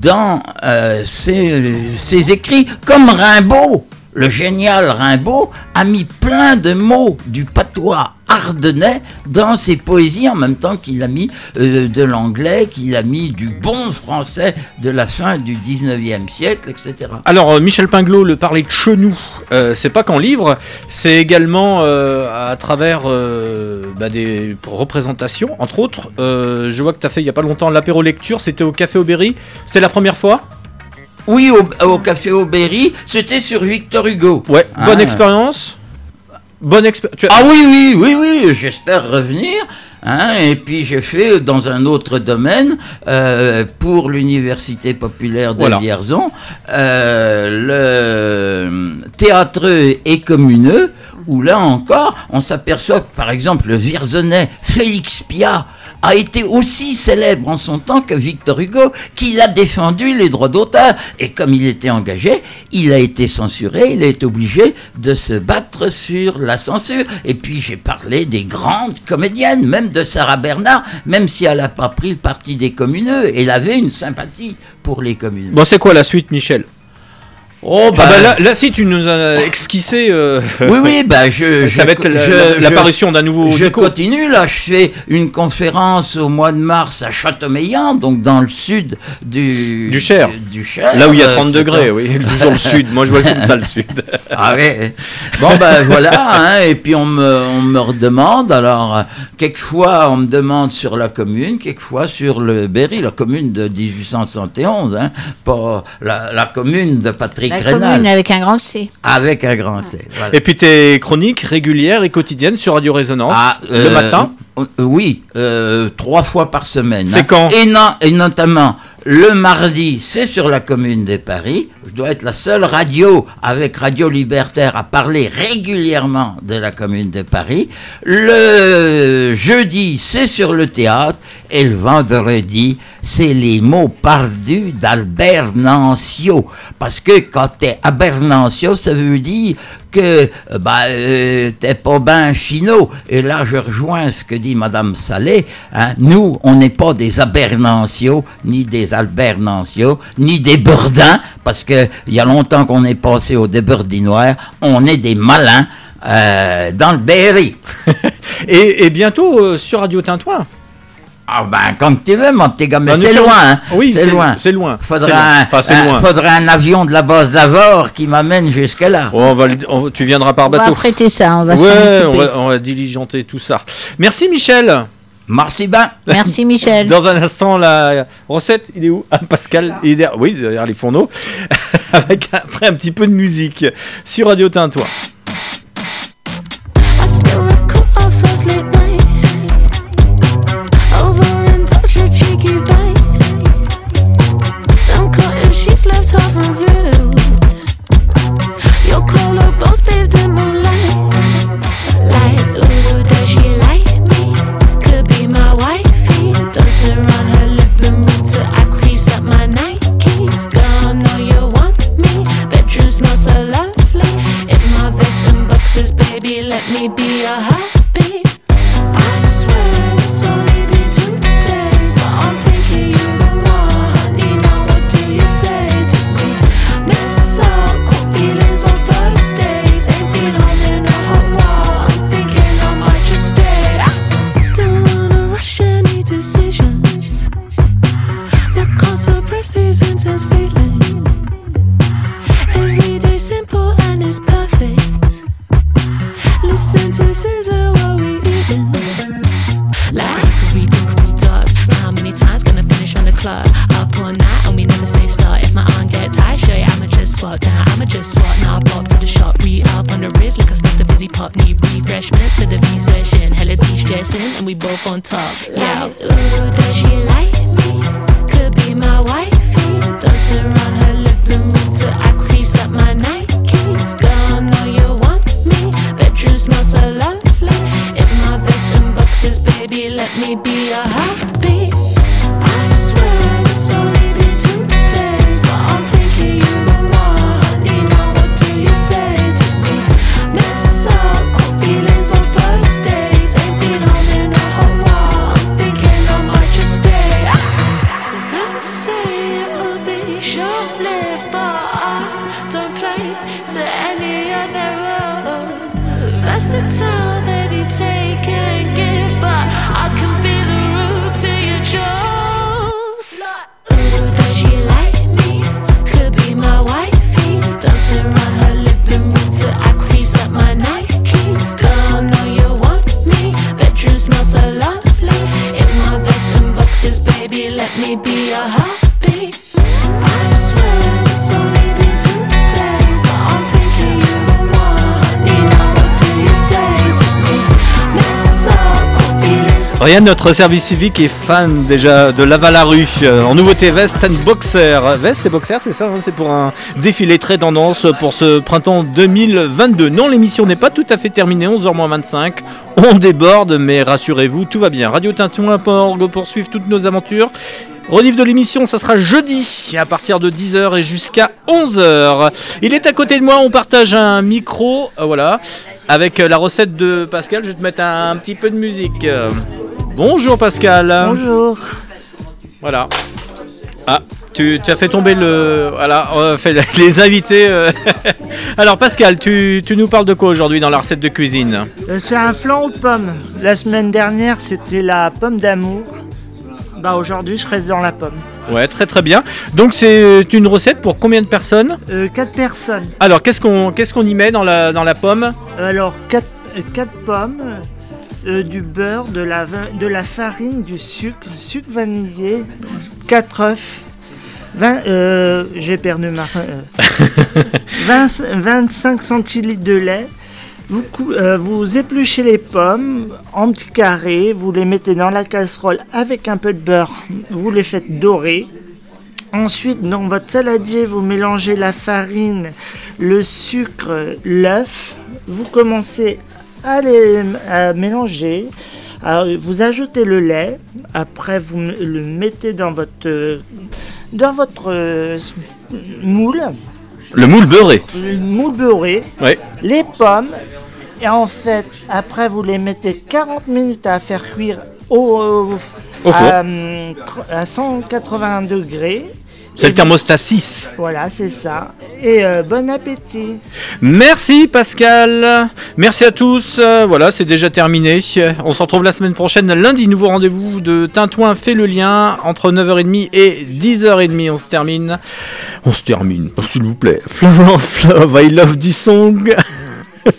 dans euh, ses, ses écrits, comme Rimbaud. Le génial Rimbaud a mis plein de mots du patois ardennais dans ses poésies, en même temps qu'il a mis euh, de l'anglais, qu'il a mis du bon français de la fin du 19e siècle, etc. Alors, euh, Michel Pinglot, le parler de chenou, euh, c'est pas qu'en livre, c'est également euh, à travers bah, des représentations. Entre autres, je vois que tu as fait il y a pas longtemps l'apéro lecture, c'était au Café Aubéry. C'était la première fois? Oui, au, au Café Aubéry, c'était sur Victor Hugo. Ouais, bonne Ah. expérience Bonne expérience. Ah oui, oui, oui, oui, j'espère revenir. hein, et puis j'ai fait dans un autre domaine, euh, pour l'Université populaire de Voilà. Vierzon, euh, le théâtreux et communeux, où là encore, on s'aperçoit que par exemple le Vierzonais Félix Piat a été aussi célèbre en son temps que Victor Hugo, qu'il a défendu les droits d'auteur. Et comme il était engagé, il a été censuré, il est obligé de se battre sur la censure. Et puis j'ai parlé des grandes comédiennes, même de Sarah Bernard, même si elle n'a pas pris le parti des communeux, elle avait une sympathie pour les communeux. Bon, c'est quoi la suite, Michel? Oh, Ah bah là, là, si tu nous as esquissé. euh, [LAUGHS] Oui, oui, bah je. Ça je- va être l'apparition d'un nouveau Je continue, là, je fais une conférence au mois de mars à Châteaumeillan, donc dans le sud du. Du Cher. Du, Cher. Là où il y a euh, 30 c'est degrés, oui, [LAUGHS] toujours le sud. Moi, je vois comme ça le sud. [LAUGHS] ah ouais. Bon ben voilà, hein, et puis on me, on me redemande, alors euh, quelquefois on me demande sur la commune, quelquefois sur le Berry, la commune de 1871, hein, pas la, la commune de Patrick La Rénal. commune avec un grand C. Avec un grand C. voilà. Et puis tes chroniques régulières et quotidiennes sur Radio Résonance Ah, le euh, matin. euh, Oui, euh, trois fois par semaine. C'est hein. quand et, non- et notamment le mardi, c'est sur la commune de Paris. Je dois être la seule radio avec Radio Libertaire à parler régulièrement de la commune de Paris. Le jeudi, c'est sur le théâtre. Et le vendredi, c'est les mots perdus d'Albert Nancio. Parce que quand t'es à Bernancio, ça veut dire que euh, bah, euh, t'es pas ben finot. Et là, je rejoins ce que dit Madame Salé. hein. Nous, on n'est pas des Abernancio, ni des Albert Nancio, ni des Burdins, parce que il y a longtemps qu'on est passé au déburdinoir. On est des malins euh, dans le Berry. [LAUGHS] Et, bientôt euh, sur Radio Tintouin. Ah ben, comme tu veux, mon petit gars, mais Ben, c'est loin. hein. Oui, c'est loin. c'est loin. Faudra, loin. un, Enfin, un- loin. faudra un avion de la base d'Avor qui m'amène jusque là. Oh, on va on- tu viendras par On va bateau. affréter ça, on va s'en ouais, on occuper. va, on va diligenter tout ça. Merci Michel. Merci ben. Merci Michel. Dans un instant, la recette, il est où? Ah, Pascal, il est derrière, oui, derrière les fourneaux, [LAUGHS] avec après un petit peu de musique sur Radio Tintouin. The wrist like I stuffed a busy pop. Need refreshments for the V session. Hella de-stressing and we both on top. Yeah. ooh, does she like me? Could be my wife. wifey. Dance around her living room till I crease up my Nikes. Girl, know you want me. Bedroom smells so lovely. In my vest and boxes, baby, let me be a heartbeat. I Ryan, notre service civique est fan déjà de Lavalarue. Euh, en nouveauté veste and boxer. Veste et boxer, c'est ça, hein, c'est pour un défilé très tendance pour ce printemps 2022. Non, l'émission n'est pas tout à fait terminée, 11h25. On déborde, mais rassurez-vous, tout va bien. Radio Tinton.org pour suivre toutes nos aventures. Rediff de l'émission, ça sera jeudi à partir de 10h et jusqu'à 11h. Il est à côté de moi, on partage un micro, euh, voilà, avec euh, la recette de Pascal. Je vais te mettre un, un petit peu de musique. Euh, Bonjour Pascal. Bonjour. Voilà. Ah, tu, tu as fait tomber le. Voilà, on a fait [LAUGHS] les invités. euh. [LAUGHS] Alors Pascal, tu, tu nous parles de quoi aujourd'hui dans la recette de cuisine? C'est un flan aux pommes. La semaine dernière, c'était la pomme d'amour. Bah aujourd'hui, je reste dans la pomme. Ouais, très très bien. Donc c'est une recette pour combien de personnes? Euh, quatre personnes. Alors qu'est-ce qu'on qu'est-ce qu'on y met dans la, dans la pomme? Alors, quatre, euh, quatre pommes, euh, du beurre, de la, de la farine, du sucre, sucre vanillé, quatre œufs, 20, euh, j'ai perdu ma... euh, [LAUGHS] 20 25 centilitres de lait. Euh, vous épluchez les pommes en petits carrés, vous les mettez dans la casserole avec un peu de beurre, vous les faites dorer. Ensuite, dans votre saladier, vous mélangez la farine, le sucre, l'œuf. Vous commencez à les mélanger. Vous ajoutez le lait. Après, vous le mettez dans votre, dans votre euh, moule. Le moule beurré. Le moule beurré. Les pommes. Et en fait, après, vous les mettez 40 minutes à faire cuire au, Au four. à, à 180 degrés. C'est le thermostat 6. Voilà, c'est ça. Et euh, bon appétit. Merci Pascal. Merci à tous. Euh, voilà, c'est déjà terminé. On se retrouve la semaine prochaine, lundi. Nouveau rendez-vous de Tintouin fait le lien entre 9h30 et 10h30. On se termine. On se termine, [LAUGHS] s'il vous plaît. Flower Love, I love this song. [LAUGHS]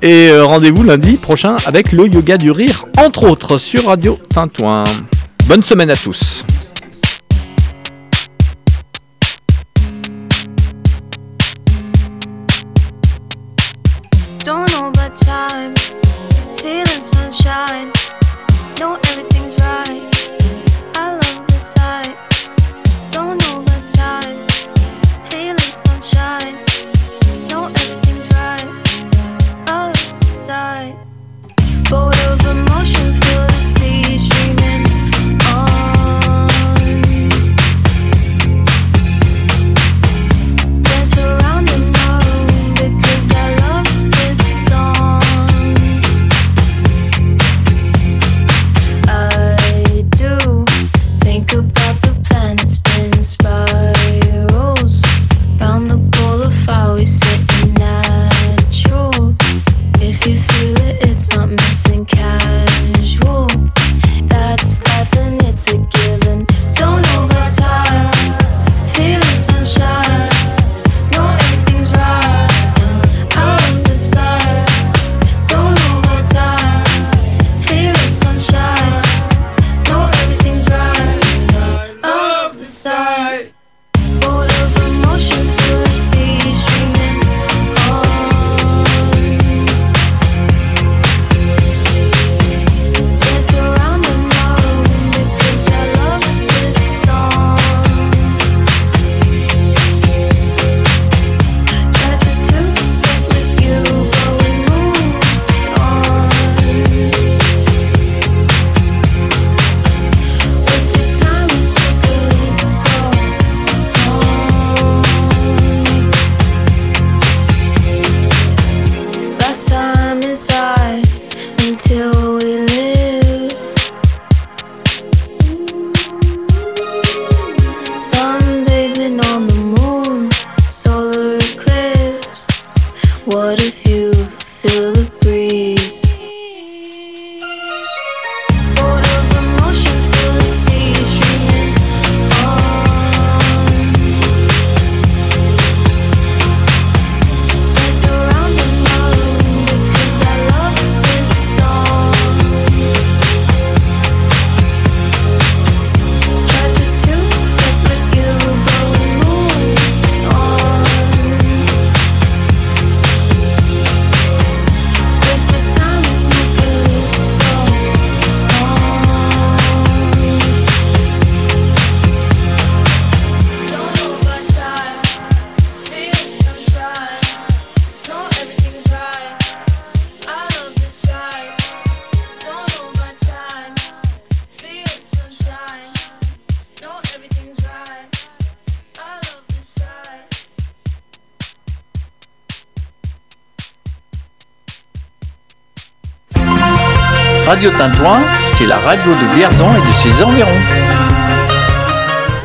et euh, rendez-vous lundi prochain avec le yoga du rire, entre autres, sur Radio Tintouin. Bonne semaine à tous. Radio Tintouin, c'est la radio de Vierzon et de ses environs.